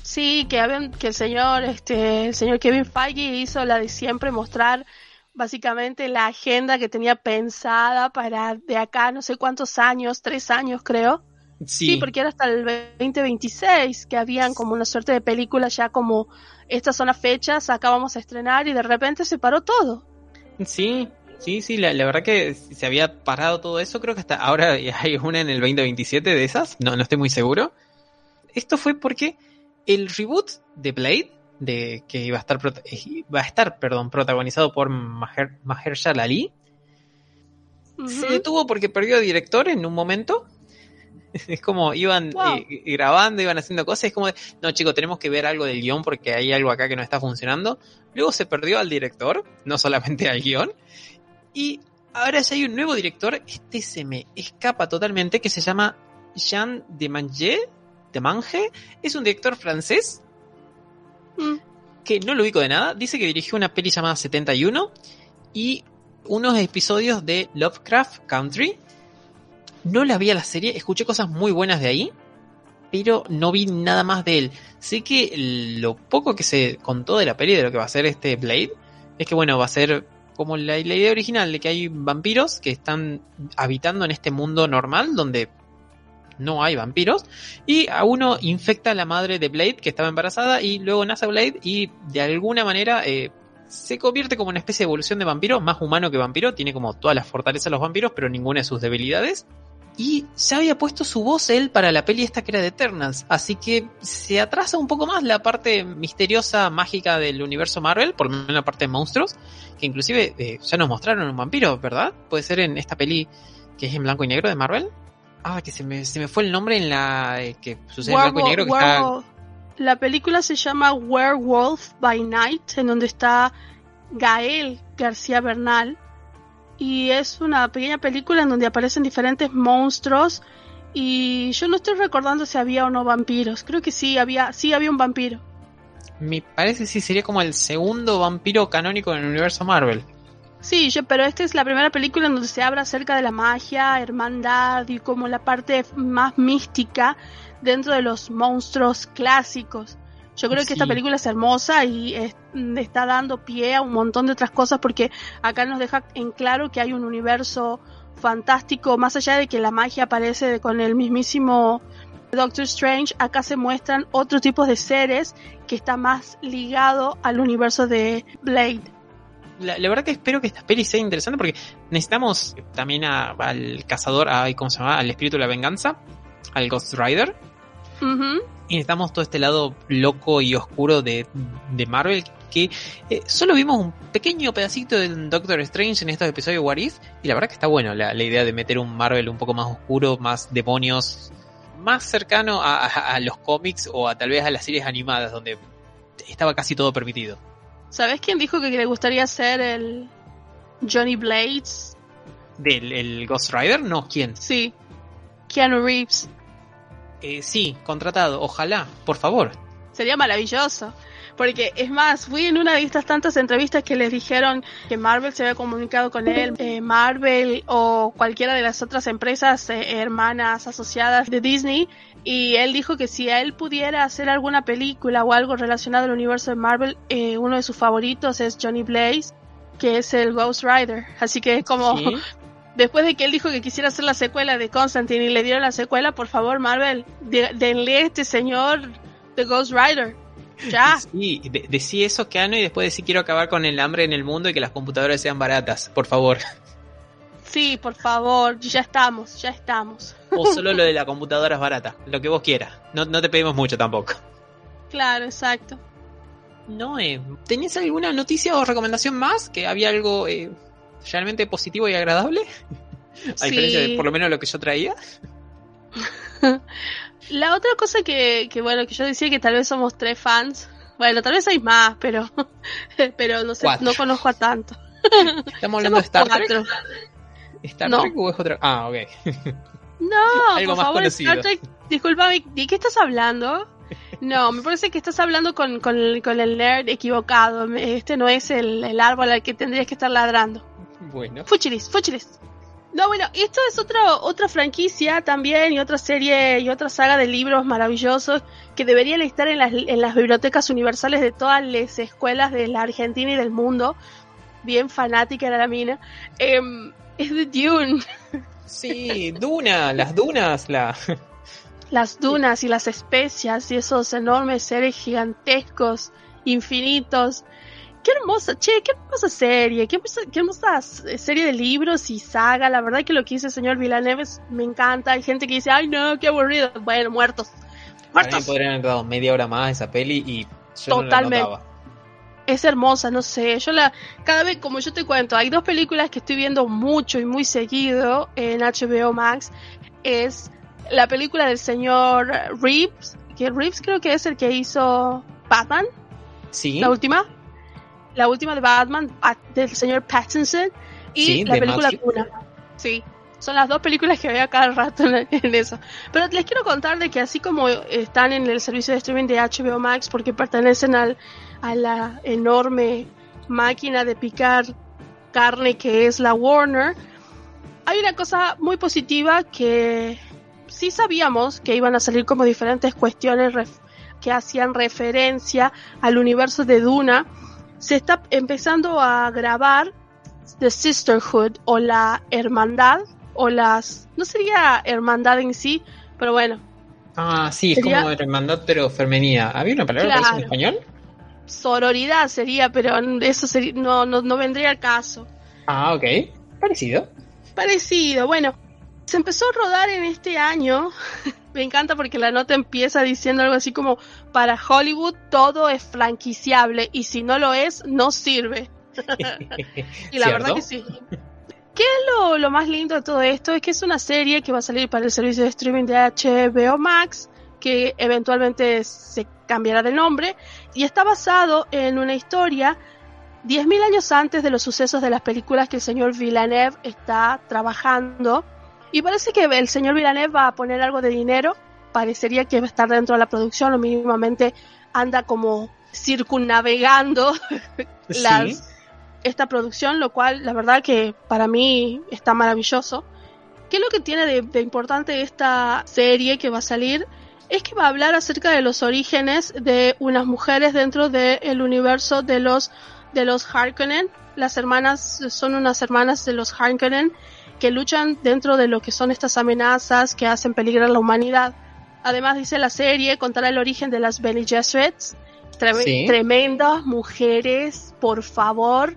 Sí, que habían, que el señor, este, el señor Kevin Feige hizo la de siempre mostrar básicamente la agenda que tenía pensada para de acá no sé cuántos años, tres años creo. Sí, porque era hasta el 2026 que habían como una suerte de película ya como estas son las fechas, acá vamos a estrenar y de repente se paró todo. Sí, sí, sí, la, la verdad que se había parado todo eso, creo que hasta ahora *laughs* hay una en el 2027 de esas, no, no estoy muy seguro. Esto fue porque el reboot de Blade, de que iba a estar, eh, iba a estar perdón, protagonizado por Maher, Mahershala Ali, se detuvo porque perdió director en un momento. *laughs* Es como iban Wow. eh, grabando, iban haciendo cosas. Es como, de, no chicos, tenemos que ver algo del guion porque hay algo acá que no está funcionando. Luego se perdió al director, no solamente al guion. Y ahora ya hay un nuevo director, este se me escapa totalmente, que se llama Jean Demange. Demange es un director francés Mm. que no lo ubico de nada. Dice que dirigió una peli llamada 71 y unos episodios de Lovecraft Country. No la vi a la serie, escuché cosas muy buenas de ahí, pero no vi nada más de él. Sé que lo poco que se contó de la peli de lo que va a ser este Blade es que, bueno, va a ser como la, idea original de que hay vampiros que están habitando en este mundo normal donde no hay vampiros y a uno infecta a la madre de Blade que estaba embarazada y luego nace Blade y de alguna manera eh, se convierte como una especie de evolución de vampiro, más humano que vampiro, tiene como todas las fortalezas de los vampiros pero ninguna de sus debilidades. Y ya había puesto su voz él para la peli esta que era de Eternals, así que se atrasa un poco más la parte misteriosa, mágica del universo Marvel, por lo menos la parte de monstruos, que inclusive eh, ya nos mostraron un vampiro, ¿verdad? Puede ser en esta peli que es en blanco y negro de Marvel. Ah, que se me, se me fue el nombre en la eh, que sucede en blanco y negro que está Werewolf- La película se llama Werewolf by Night, en donde está Gael García Bernal. Y es una pequeña película en donde aparecen diferentes monstruos. Y yo no estoy recordando si había o no vampiros. Creo que sí había, sí había un vampiro. Me parece si sería como el segundo vampiro canónico en el universo Marvel. Sí, yo, pero esta es la primera película en donde se habla acerca de la magia, hermandad y como la parte más mística dentro de los monstruos clásicos. Yo creo que esta película es hermosa y es- está dando pie a un montón de otras cosas porque acá nos deja en claro que hay un universo fantástico, más allá de que la magia aparece con el mismísimo Doctor Strange, acá se muestran otros tipos de seres que está más ligado al universo de Blade. La, la verdad que espero que esta peli sea interesante porque necesitamos también a- al cazador, a, ¿cómo se llama? Al espíritu de la venganza, al Ghost Rider. Ujú. Y necesitamos todo este lado loco y oscuro de, de Marvel que eh, solo vimos un pequeño pedacito del Doctor Strange en estos episodios de What If, y la verdad que está bueno la, la idea de meter un Marvel un poco más oscuro, más demonios, más cercano a, a- a los cómics o a tal vez a las series animadas donde estaba casi todo permitido. ¿Sabes quién dijo que le gustaría ser el Johnny Blades? ¿Del el Ghost Rider? No, ¿quién? Sí, Keanu Reeves. Eh, sí, contratado, ojalá, por favor. Sería maravilloso. Porque es más, fui en una de estas tantas entrevistas que les dijeron que Marvel se había comunicado con él, eh, Marvel o cualquiera de las otras empresas eh, hermanas asociadas de Disney, y él dijo que si él pudiera hacer alguna película o algo relacionado al universo de Marvel, eh, uno de sus favoritos es Johnny Blaze, que es el Ghost Rider. Así que es como, Sí. *laughs* después de que él dijo que quisiera hacer la secuela de Constantine y le dieron la secuela, por favor, Marvel, de- denle a este señor The Ghost Rider. Ya. Sí, de- decí eso, Keanu, y después decí quiero acabar con el hambre en el mundo y que las computadoras sean baratas, por favor. Sí, por favor, ya estamos, ya estamos. O solo lo de la computadora es barata, lo que vos quieras. No, no te pedimos mucho tampoco. Claro, exacto. No, eh, ¿tenías alguna noticia o recomendación más? ¿Que había algo eh, realmente positivo y agradable? A diferencia de por lo menos lo que yo traía. La otra cosa que, que, bueno, que yo decía que tal vez somos tres fans. Bueno, tal vez hay más, pero, *laughs* pero no sé, Cuatro. no conozco a tanto. Estamos hablando de Star Trek. Cuatro. ¿Star No. Trek o es otra? Ah, ok. No, *laughs* Algo por más favor, conocido. Star Trek, discúlpame, ¿de qué estás hablando? No, me parece que estás hablando con, con, el, con el nerd equivocado. Este no es el, el árbol al que tendrías que estar ladrando. Bueno. Fuchilis, Fuchilis. No, bueno, esto es otra, otra franquicia también y otra serie y otra saga de libros maravillosos que deberían estar en las, en las bibliotecas universales de todas las escuelas de la Argentina y del mundo. Bien fanática era la mina. Em, es de Dune. Sí, Duna, las dunas, la... Las dunas y las especias y esos enormes seres gigantescos, infinitos. Qué hermosa, che, qué hermosa serie, qué hermosa, qué hermosa serie de libros y saga. La verdad que lo que dice el señor Villeneuve es- me encanta. Hay gente que dice, ay no, qué aburrido. Bueno, muertos. Muertos. podrían haber dado media hora más esa peli y yo Totalmente. no la. Es hermosa, no sé. Yo la, cada vez, como yo te cuento, hay dos películas que estoy viendo mucho y muy seguido en HBO Max. Es la película del señor Reeves, que Reeves creo que es el que hizo Batman. Sí, La última. La última de Batman, ah, del señor Pattinson. Y Sí, la película. Duna. Sí. Son las dos películas que veo cada rato en, en eso. Pero les quiero contar de que así como están en el servicio de streaming de HBO Max, porque pertenecen al, a la enorme máquina de picar carne que es la Warner, hay una cosa muy positiva que sí sabíamos que iban a salir como diferentes cuestiones que hacían referencia al universo de Duna. Se está empezando a grabar The Sisterhood o la hermandad o las no sería hermandad en sí, pero bueno, Ah, sí, es Sería- como hermandad pero femenina. ¿Había una palabra para eso en Claro. español? sororidad sería, pero eso sería, no, no, no vendría al caso. Ah, ok. Parecido. Parecido, bueno, se empezó a rodar en este año. *laughs* Me encanta porque la nota empieza diciendo algo así como, para Hollywood todo es franquiciable y si no lo es, no sirve. *laughs* Y la ¿Cierto? verdad que sí. ¿Qué es lo, lo más lindo de todo esto? Es que es una serie que va a salir para el servicio de streaming de HBO Max, que eventualmente se cambiará de nombre, y está basado en una historia 10.000 años antes de los sucesos de las películas que el señor Villeneuve está trabajando. Y parece que el señor Villeneuve va a poner algo de dinero, parecería que va a estar dentro de la producción o mínimamente anda como circunnavegando las, esta producción, lo cual la verdad que para mí está maravilloso. ¿Qué es lo que tiene de, de importante esta serie que va a salir? Es que va a hablar acerca de los orígenes de unas mujeres dentro del universo de los de los Harkonnen. Las hermanas son unas hermanas de los Harkonnen que luchan dentro de lo que son estas amenazas que hacen peligrar la humanidad. Además dice la serie contará el origen de las Bene Gesserits, Treme- Sí. tremendas mujeres, por favor.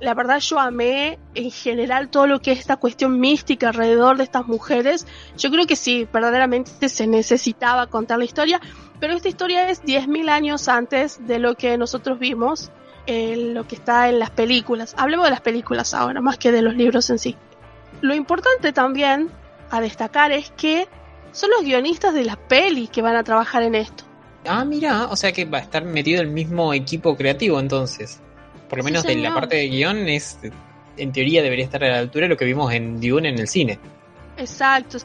La verdad yo amé en general todo lo que es esta cuestión mística alrededor de estas mujeres. Yo creo que sí, verdaderamente se necesitaba contar la historia, pero esta historia es 10.000 años antes de lo que nosotros vimos, en lo que está en las películas. Hablemos de las películas ahora, más que de los libros en sí. Lo importante también a destacar es que son los guionistas de las pelis que van a trabajar en esto. Ah, mira, o sea que va a estar metido el mismo equipo creativo entonces. Por lo Sí, menos de la parte de guion es, en teoría debería estar a la altura de lo que vimos en Dune en el cine. Exacto.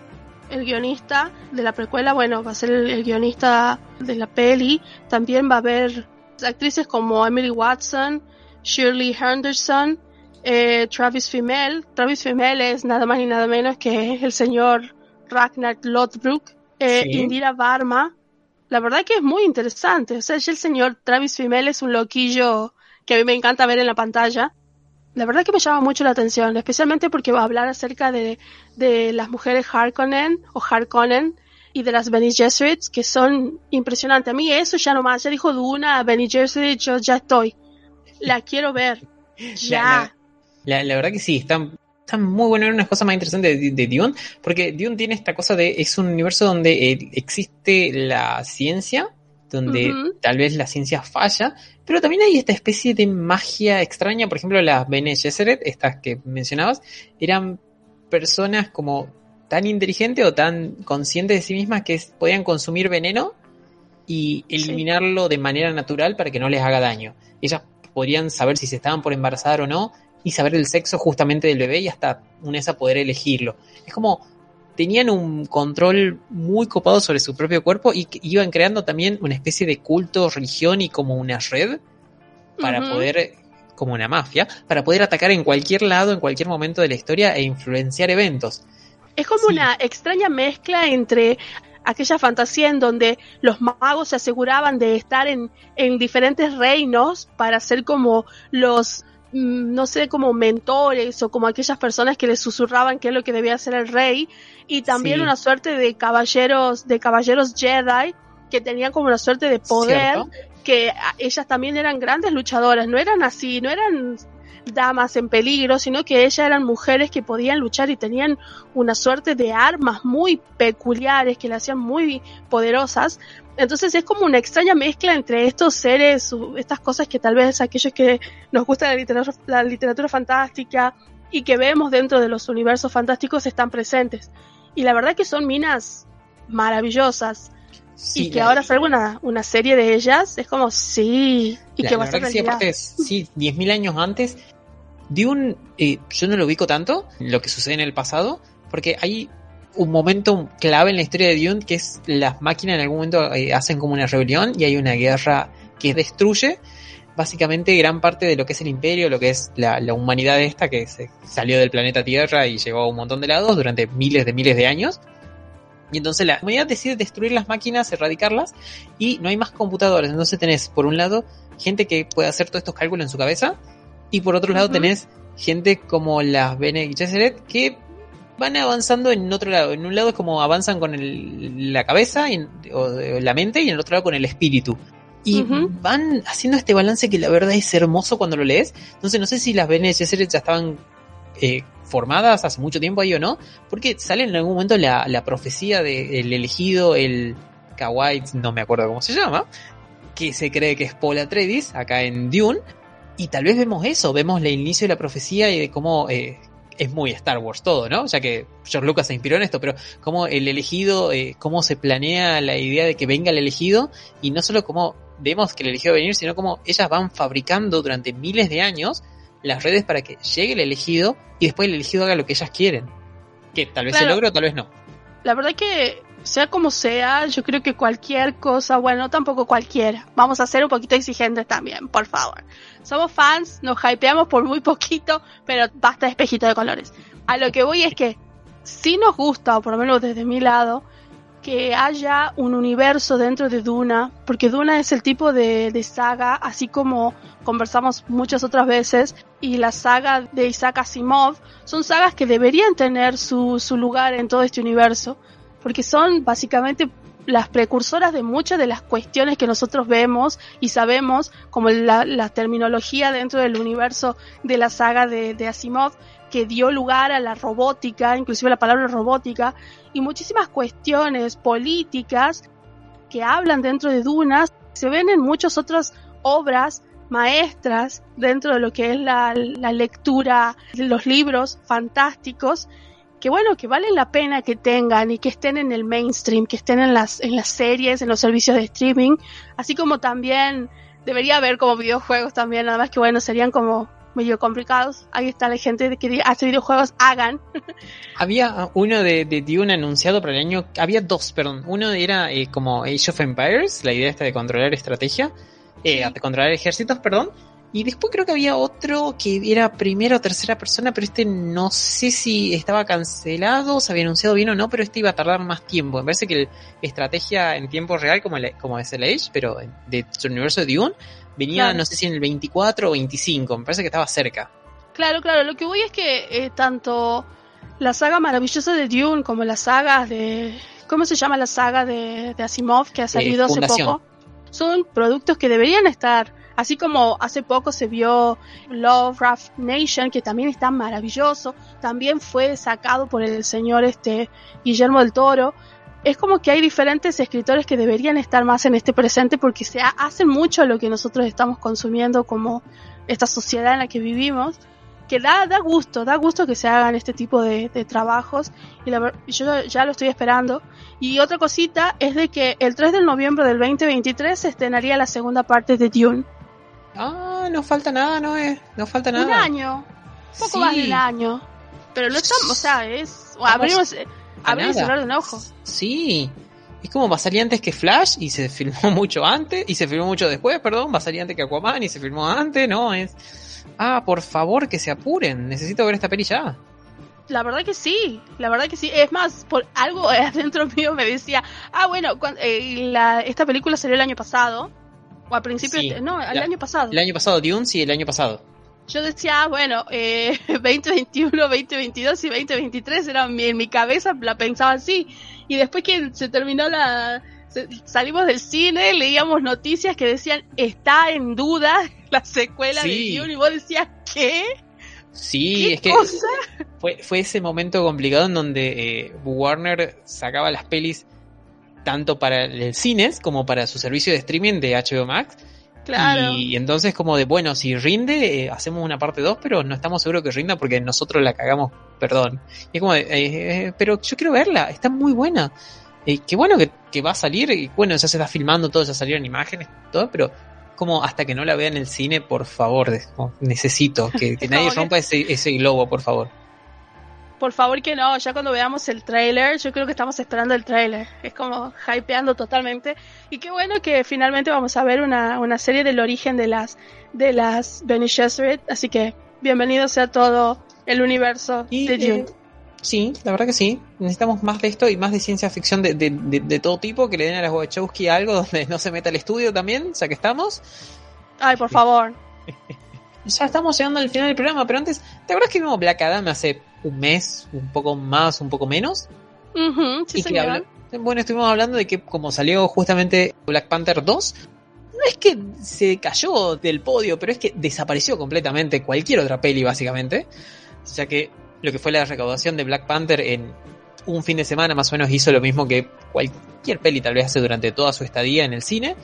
El guionista de la precuela, bueno, va a ser el, el guionista de la peli. También va a haber actrices como Emily Watson, Shirley Henderson, eh, Travis Fimmel. Travis Fimmel es nada más ni nada menos que el señor Ragnar Lothbrok. Eh, Sí. Indira Varma. La verdad que es muy interesante. O sea, el señor Travis Fimmel es un loquillo que a mí me encanta ver en la pantalla. La verdad que me llama mucho la atención, especialmente porque va a hablar acerca de, de las mujeres Harkonnen o Harkonnen y de las Bene Gesserits que son impresionantes. A mí eso ya nomás, ya dijo Duna, Bene Gesserit, yo ya estoy. La quiero ver. *laughs* Ya. La, la verdad que sí, está, está muy bueno. Era una cosa más interesante de, de Dune, porque Dune tiene esta cosa de. Es un universo donde eh, existe la ciencia, donde tal vez la ciencia falla, pero también hay esta especie de magia extraña. Por ejemplo, las Bene Gesserit, estas que mencionabas, eran personas como tan inteligentes o tan conscientes de sí mismas que podían consumir veneno y eliminarlo de manera natural para que no les haga daño. Ellas podrían saber si se estaban por embarazar o no y saber el sexo justamente del bebé y hasta una vez a poder elegirlo. Es como tenían un control muy copado sobre su propio cuerpo y iban creando también una especie de culto, religión y como una red para poder, como una mafia, para poder atacar en cualquier lado, en cualquier momento de la historia e influenciar eventos. Es como una extraña mezcla entre aquella fantasía en donde los magos se aseguraban de estar en, en diferentes reinos para ser como los no sé, como mentores o como aquellas personas que le susurraban qué es lo que debía hacer el rey. Y también una suerte de caballeros, de caballeros Jedi que tenían como una suerte de poder que ellas también eran grandes luchadoras, no eran así, no eran damas en peligro, sino que ellas eran mujeres que podían luchar y tenían una suerte de armas muy peculiares que las hacían muy poderosas. Entonces es como una extraña mezcla entre estos seres, estas cosas que tal vez aquellos que nos gusta la literatura, la literatura fantástica y que vemos dentro de los universos fantásticos están presentes. Y la verdad que son minas maravillosas. y que ahora salga una, una serie de ellas, es como sí. Y que va a ser sí, sí, 10.000 años antes Dune, eh, yo no lo ubico tanto, lo que sucede en el pasado, porque hay un momento clave en la historia de Dune que es las máquinas en algún momento eh, hacen como una rebelión y hay una guerra que destruye básicamente gran parte de lo que es el imperio, lo que es la, humanidad esta que se salió del planeta Tierra y llegó a un montón de lados durante miles de miles de años. Y entonces la humanidad decide destruir las máquinas, erradicarlas y no hay más computadores. Entonces tenés, por un lado, gente que puede hacer todos estos cálculos en su cabeza y por otro lado tenés gente como las Bene Gesserit que van avanzando en otro lado. En un lado es como avanzan con la cabeza o, la mente y en el otro lado con el espíritu. Y van haciendo este balance que la verdad es hermoso cuando lo lees. Entonces no sé si las Gesserit ya estaban eh, formadas hace mucho tiempo ahí o no, porque sale en algún momento la, profecía del elegido, el Kawaii, no me acuerdo cómo se llama, que se cree que es Paul Atreides, acá en Dune, y tal vez vemos eso, vemos el inicio de la profecía y de cómo eh, es muy Star Wars todo, ¿no? Ya que George Lucas se inspiró en esto, pero cómo el elegido, eh, cómo se planea la idea de que venga el elegido y no solo cómo vemos que el elegido va a venir, sino cómo ellas van fabricando durante miles de años las redes para que llegue el elegido y después el elegido haga lo que ellas quieren. Que tal vez se logre o tal vez no. La verdad que sea como sea, yo creo que cualquier cosa, bueno, tampoco cualquiera. Vamos a ser un poquito exigentes también, por favor. Somos fans, nos hypeamos por muy poquito, pero basta de espejito de colores. A lo que voy es que sí nos gusta, o por lo menos desde mi lado, que haya un universo dentro de Duna, porque Duna es el tipo de, de, saga, así como conversamos muchas otras veces, y la saga de Isaac Asimov, son sagas que deberían tener su, su lugar en todo este universo porque son básicamente las precursoras de muchas de las cuestiones que nosotros vemos y sabemos, como la, terminología dentro del universo de la saga de, Asimov, que dio lugar a la robótica, inclusive la palabra robótica, y muchísimas cuestiones políticas que hablan dentro de Dunas, se ven en muchas otras obras maestras dentro de lo que es la, la lectura de los libros fantásticos que bueno, que valen la pena que tengan y que estén en el mainstream, que estén en las, en las series, en los servicios de streaming, así como también debería haber como videojuegos también, nada más que bueno, serían como medio complicados. Ahí está la gente que hace videojuegos, hagan. *laughs* Había uno de, de Dune anunciado para el año, había dos, perdón. Uno era eh, como Age of Empires, la idea esta de controlar estrategia, eh, de controlar ejércitos, perdón. Y después creo que había otro que era primera o tercera persona, pero este no sé si estaba cancelado, se había anunciado bien o no, pero este iba a tardar más tiempo. Me parece que el estrategia en tiempo real, como, el, como es el Age, pero de su universo de Dune, venía no sé si en el 24 o 25, me parece que estaba cerca. Claro, claro, lo que voy es que eh, tanto la saga maravillosa de Dune como la saga de... ¿Cómo se llama la saga de, Asimov que ha salido hace poco? Son productos que deberían estar Así como hace poco se vio Lovecraft Nation, que también está maravilloso, también fue sacado por el señor este Guillermo del Toro. Es como que hay diferentes escritores que deberían estar más en este presente porque se hacen mucho lo que nosotros estamos consumiendo como esta sociedad en la que vivimos que da, da gusto, da gusto que se hagan este tipo de, trabajos y yo ya lo estoy esperando. Y otra cosita es de que el 3 de noviembre del 2023 se estrenaría la segunda parte de Dune. Ah, no falta nada, no es, no falta nada. Un año. Un poco más Sí. del año. Pero no estamos, o sea, es. o abrimos, eh, a abrir y nada. cerrar de un ojo. Sí. Es como va a salir antes que Flash y se *laughs* filmó mucho antes y se filmó mucho después, perdón, va a salir antes que Aquaman y se filmó antes, no, es... Ah, por favor, que se apuren, necesito ver esta peli ya. La verdad que sí, la verdad que sí. Es más, por algo *laughs* adentro mío me decía, ah, bueno, eh, la- esta película salió el año pasado. O al principio, Sí, este- no, el la- año pasado. El año pasado Dune, sí, el año pasado. Yo decía, ah, bueno, eh, *laughs* 2021, 2022 y 2023 eran mi, en mi cabeza, la pensaba así. Y después que se terminó la... se- salimos del cine, leíamos noticias que decían, está en duda *laughs* la secuela Sí. de Dune. Y vos decías, ¿qué? Sí, ¿Qué es que cosa? fue, fue ese momento complicado en donde eh, Warner sacaba las pelis tanto para el cines como para su servicio de streaming de HBO Max. Claro. Y entonces como de, bueno, si rinde, eh, hacemos una parte 2, pero no estamos seguros que rinda porque nosotros la cagamos, perdón. Y es como de, eh, eh, pero yo quiero verla, está muy buena. Eh, qué bueno que, que va a salir, y bueno, ya se está filmando todo, ya salieron imágenes, todo, pero como hasta que no la vea en el cine, por favor, necesito que, que *laughs* nadie rompa ese, ese globo, por favor. Por favor que no, ya cuando veamos el trailer, yo creo que estamos esperando el trailer. Es como hypeando totalmente. Y qué bueno que finalmente vamos a ver una, una serie del origen de las de las Benny Gesserit. Así que bienvenido sea todo el universo Y, de Dune. eh, sí, la verdad que sí. Necesitamos más de esto y más de ciencia ficción de, de, de- de todo tipo, que le den a las Wachowski algo *laughs* donde no se meta el estudio también, ya que estamos. Ay, por favor. *laughs* Ya estamos llegando al final del programa, pero antes, ¿te acuerdas que vimos Black Adam hace un mes, un poco más, un poco menos? Ujú, sí, y que bueno, estuvimos hablando de que como salió justamente Black Panther 2, no es que se cayó del podio, pero es que desapareció completamente cualquier otra peli, básicamente. Ya que lo que fue la recaudación de Black Panther en un fin de semana más o menos hizo lo mismo que cualquier peli tal vez hace durante toda su estadía en el cine.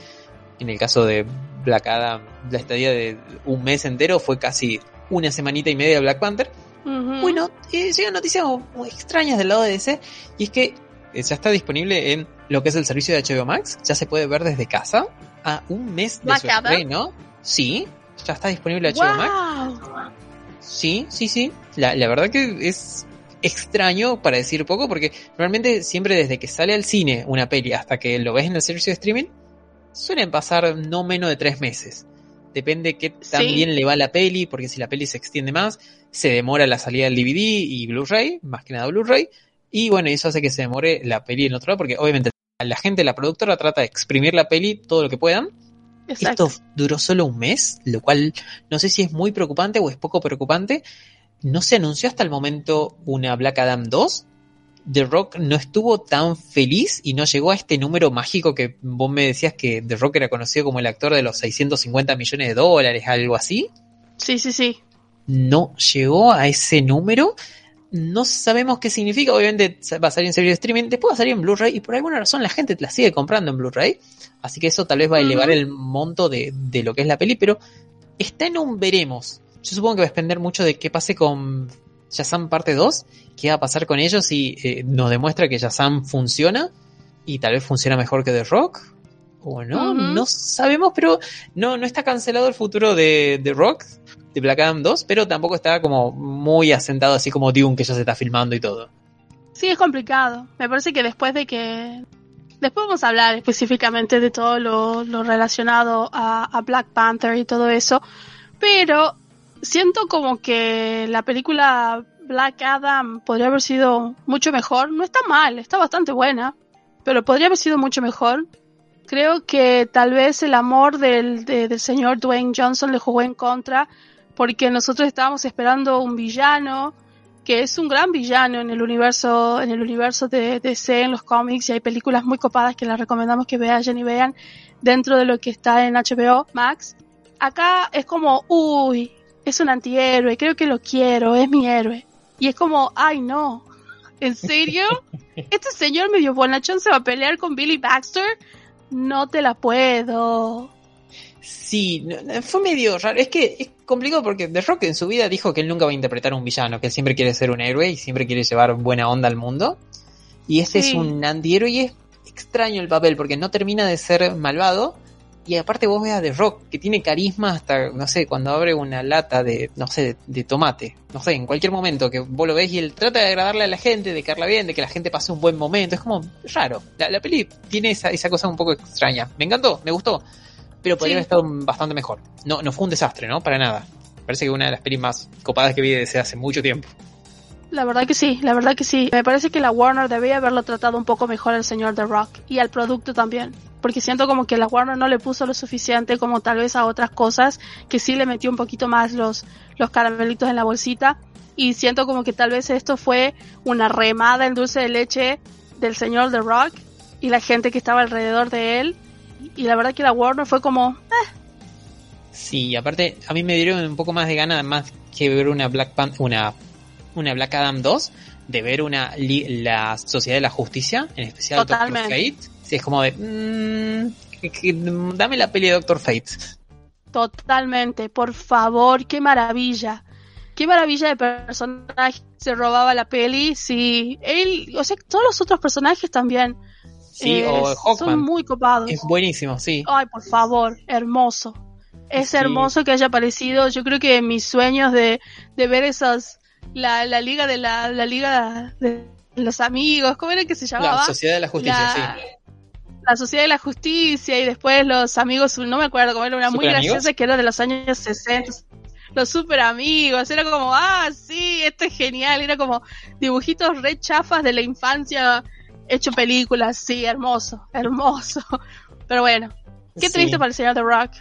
En el caso de Black Adam, la estadía de un mes entero fue casi una semanita y media de Black Panther. Bueno, eh, llegan noticias muy extrañas del lado de DC y es que eh, ya está disponible en lo que es el servicio de HBO Max, ya se puede ver desde casa a un mes de Black su estreno. Sí, ya está disponible HBO Max. Sí, sí, sí. La, la verdad que es extraño para decir poco porque realmente siempre desde que sale al cine una peli hasta que lo ves en el servicio de streaming suelen pasar no menos de tres meses. Depende qué tan Sí. bien le va la peli, porque si la peli se extiende más, se demora la salida del DVD y Blu-ray, más que nada Blu-ray, y bueno, eso hace que se demore la peli en otro lado, porque obviamente la gente, la productora trata de exprimir la peli todo lo que puedan. Exacto. Esto duró solo un mes, lo cual no sé si es muy preocupante o es poco preocupante. No se anunció hasta el momento una Black Adam 2. The Rock no estuvo tan feliz y no llegó a este número mágico que vos me decías que The Rock era conocido como el actor de los 650 millones de dólares, algo así. Sí, sí, sí. No llegó a ese número. No sabemos qué significa. Obviamente va a salir en serie de streaming. Después va a salir en Blu-ray. Y por alguna razón la gente la sigue comprando en Blu-ray. Así que eso tal vez va a elevar el monto de, de lo que es la peli. Pero está en un veremos. Yo supongo que va a depender mucho de qué pase con Shazam parte 2. Qué va a pasar con ellos si eh, nos demuestra que Shazam funciona. Y tal vez funciona mejor que The Rock. O no, no sabemos, pero no, no está cancelado el futuro de The Rock, de Black Adam 2, pero tampoco está como muy asentado así como Dune que ya se está filmando y todo. Sí, es complicado. Me parece que después de que... Después vamos a hablar específicamente de todo lo, lo relacionado a, a Black Panther y todo eso. Pero siento como que la película Black Adam podría haber sido mucho mejor. No está mal, está bastante buena. Pero podría haber sido mucho mejor. Creo que tal vez el amor del, de- del señor Dwayne Johnson le jugó en contra. Porque nosotros estábamos esperando un villano que es un gran villano en el universo, en el universo de DC, en los cómics, y hay películas muy copadas que les recomendamos que vayan y vean dentro de lo que está en HBO Max. Acá es como, uy, es un antihéroe, creo que lo quiero, es mi héroe. Y es como, ay no, ¿en serio? *laughs* ¿Este señor medio bonachón se va a pelear con Billy Baxter? No te la puedo. Sí, fue medio raro. Es que es complicado porque The Rock en su vida dijo que él nunca va a interpretar a un villano, que él siempre quiere ser un héroe y siempre quiere llevar buena onda al mundo. Y este Sí. es un antihéroe y es extraño el papel porque no termina de ser malvado y aparte vos veas The Rock, que tiene carisma hasta, no sé, cuando abre una lata de, no sé, de, tomate, no sé, en cualquier momento que vos lo ves y él trata de agradarle a la gente, de caerla bien, de que la gente pase un buen momento, es como raro. La, la peli tiene esa, esa cosa un poco extraña. Me encantó, me gustó, pero podría haber estado bastante mejor. No, no fue un desastre, ¿no? Para nada. Parece que una de las pelis más copadas que vi desde hace mucho tiempo. La verdad que sí, la verdad que sí. Me parece que la Warner debía haberlo tratado un poco mejor al señor The Rock y al producto también porque siento como que la Warner no le puso lo suficiente como tal vez a otras cosas, que sí le metió un poquito más los, los caramelitos en la bolsita, y siento como que tal vez esto fue una remada en dulce de leche del señor The Rock y la gente que estaba alrededor de él, y la verdad que la Warner fue como... Eh. Sí, aparte a mí me dieron un poco más de gana, más que ver una Black Panther, una, una Black Adam 2, de ver una la Sociedad de la Justicia, en especial Totalmente. Doctor Fate es como de, mmm, dame la peli de Doctor Fate. Totalmente, por favor, qué maravilla. Qué maravilla de personaje se robaba la peli. Sí, él, o sea, todos los otros personajes también. Sí, o Hawkman. Son muy copados. Es buenísimo, sí. Ay, por favor, hermoso. Es hermoso que haya aparecido. Yo creo que mis sueños de, de ver esas, la, la liga de la, la liga de los amigos, ¿cómo era que se llamaba? La Sociedad de la Justicia, sí la Sociedad de la Justicia y después los amigos, no me acuerdo cómo era una muy graciosa que era de los años 60. Los super amigos, era como, ah, sí, esto es genial, era como dibujitos re chafas de la infancia hecho películas, sí, hermoso, hermoso. *laughs* Pero bueno, qué triste para el señor The Rock.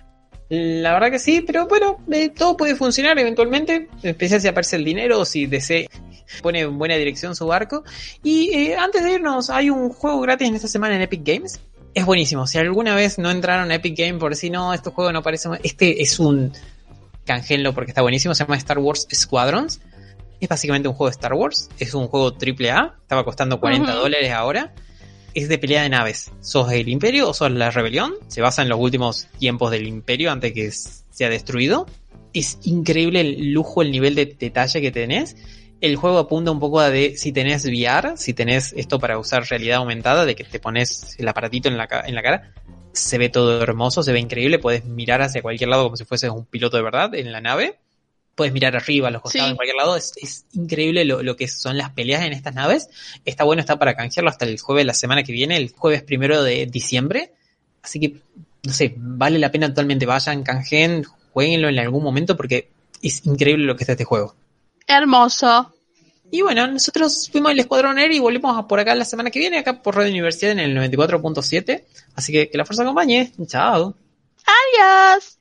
La verdad que sí, pero bueno, eh, todo puede funcionar eventualmente, especialmente si aparece el dinero o si DC pone en buena dirección su barco. Y eh, antes de irnos, hay un juego gratis en esta semana en Epic Games es buenísimo. Si alguna vez no entraron a Epic Game por si no, este juego no parece. Este es un canjenlo porque está buenísimo. Se llama Star Wars Squadrons. Es básicamente un juego de Star Wars. Es un juego AAA. Estaba costando 40 dólares ahora. Es de pelea de naves. ¿Sos el Imperio o sos la Rebelión? Se basa en los últimos tiempos del Imperio antes que sea destruido. Es increíble el lujo, el nivel de detalle que tenés el juego apunta un poco a de si tenés VR, si tenés esto para usar realidad aumentada, de que te pones el aparatito en la, en la cara, se ve todo hermoso, se ve increíble, puedes mirar hacia cualquier lado como si fueses un piloto de verdad en la nave, puedes mirar arriba, a los costados, en cualquier lado, es, increíble lo, lo, que son las peleas en estas naves, está bueno, está para canjearlo hasta el jueves de la semana que viene, el jueves primero de diciembre, así que, no sé, vale la pena totalmente, vayan, canjeen, jueguenlo en algún momento porque es increíble lo que está este juego. Hermoso. Y bueno, nosotros fuimos el Escuadrón Air y volvemos por acá la semana que viene, acá por Radio Universidad en el 94.7. Así que que la fuerza acompañe. Chao. Adiós.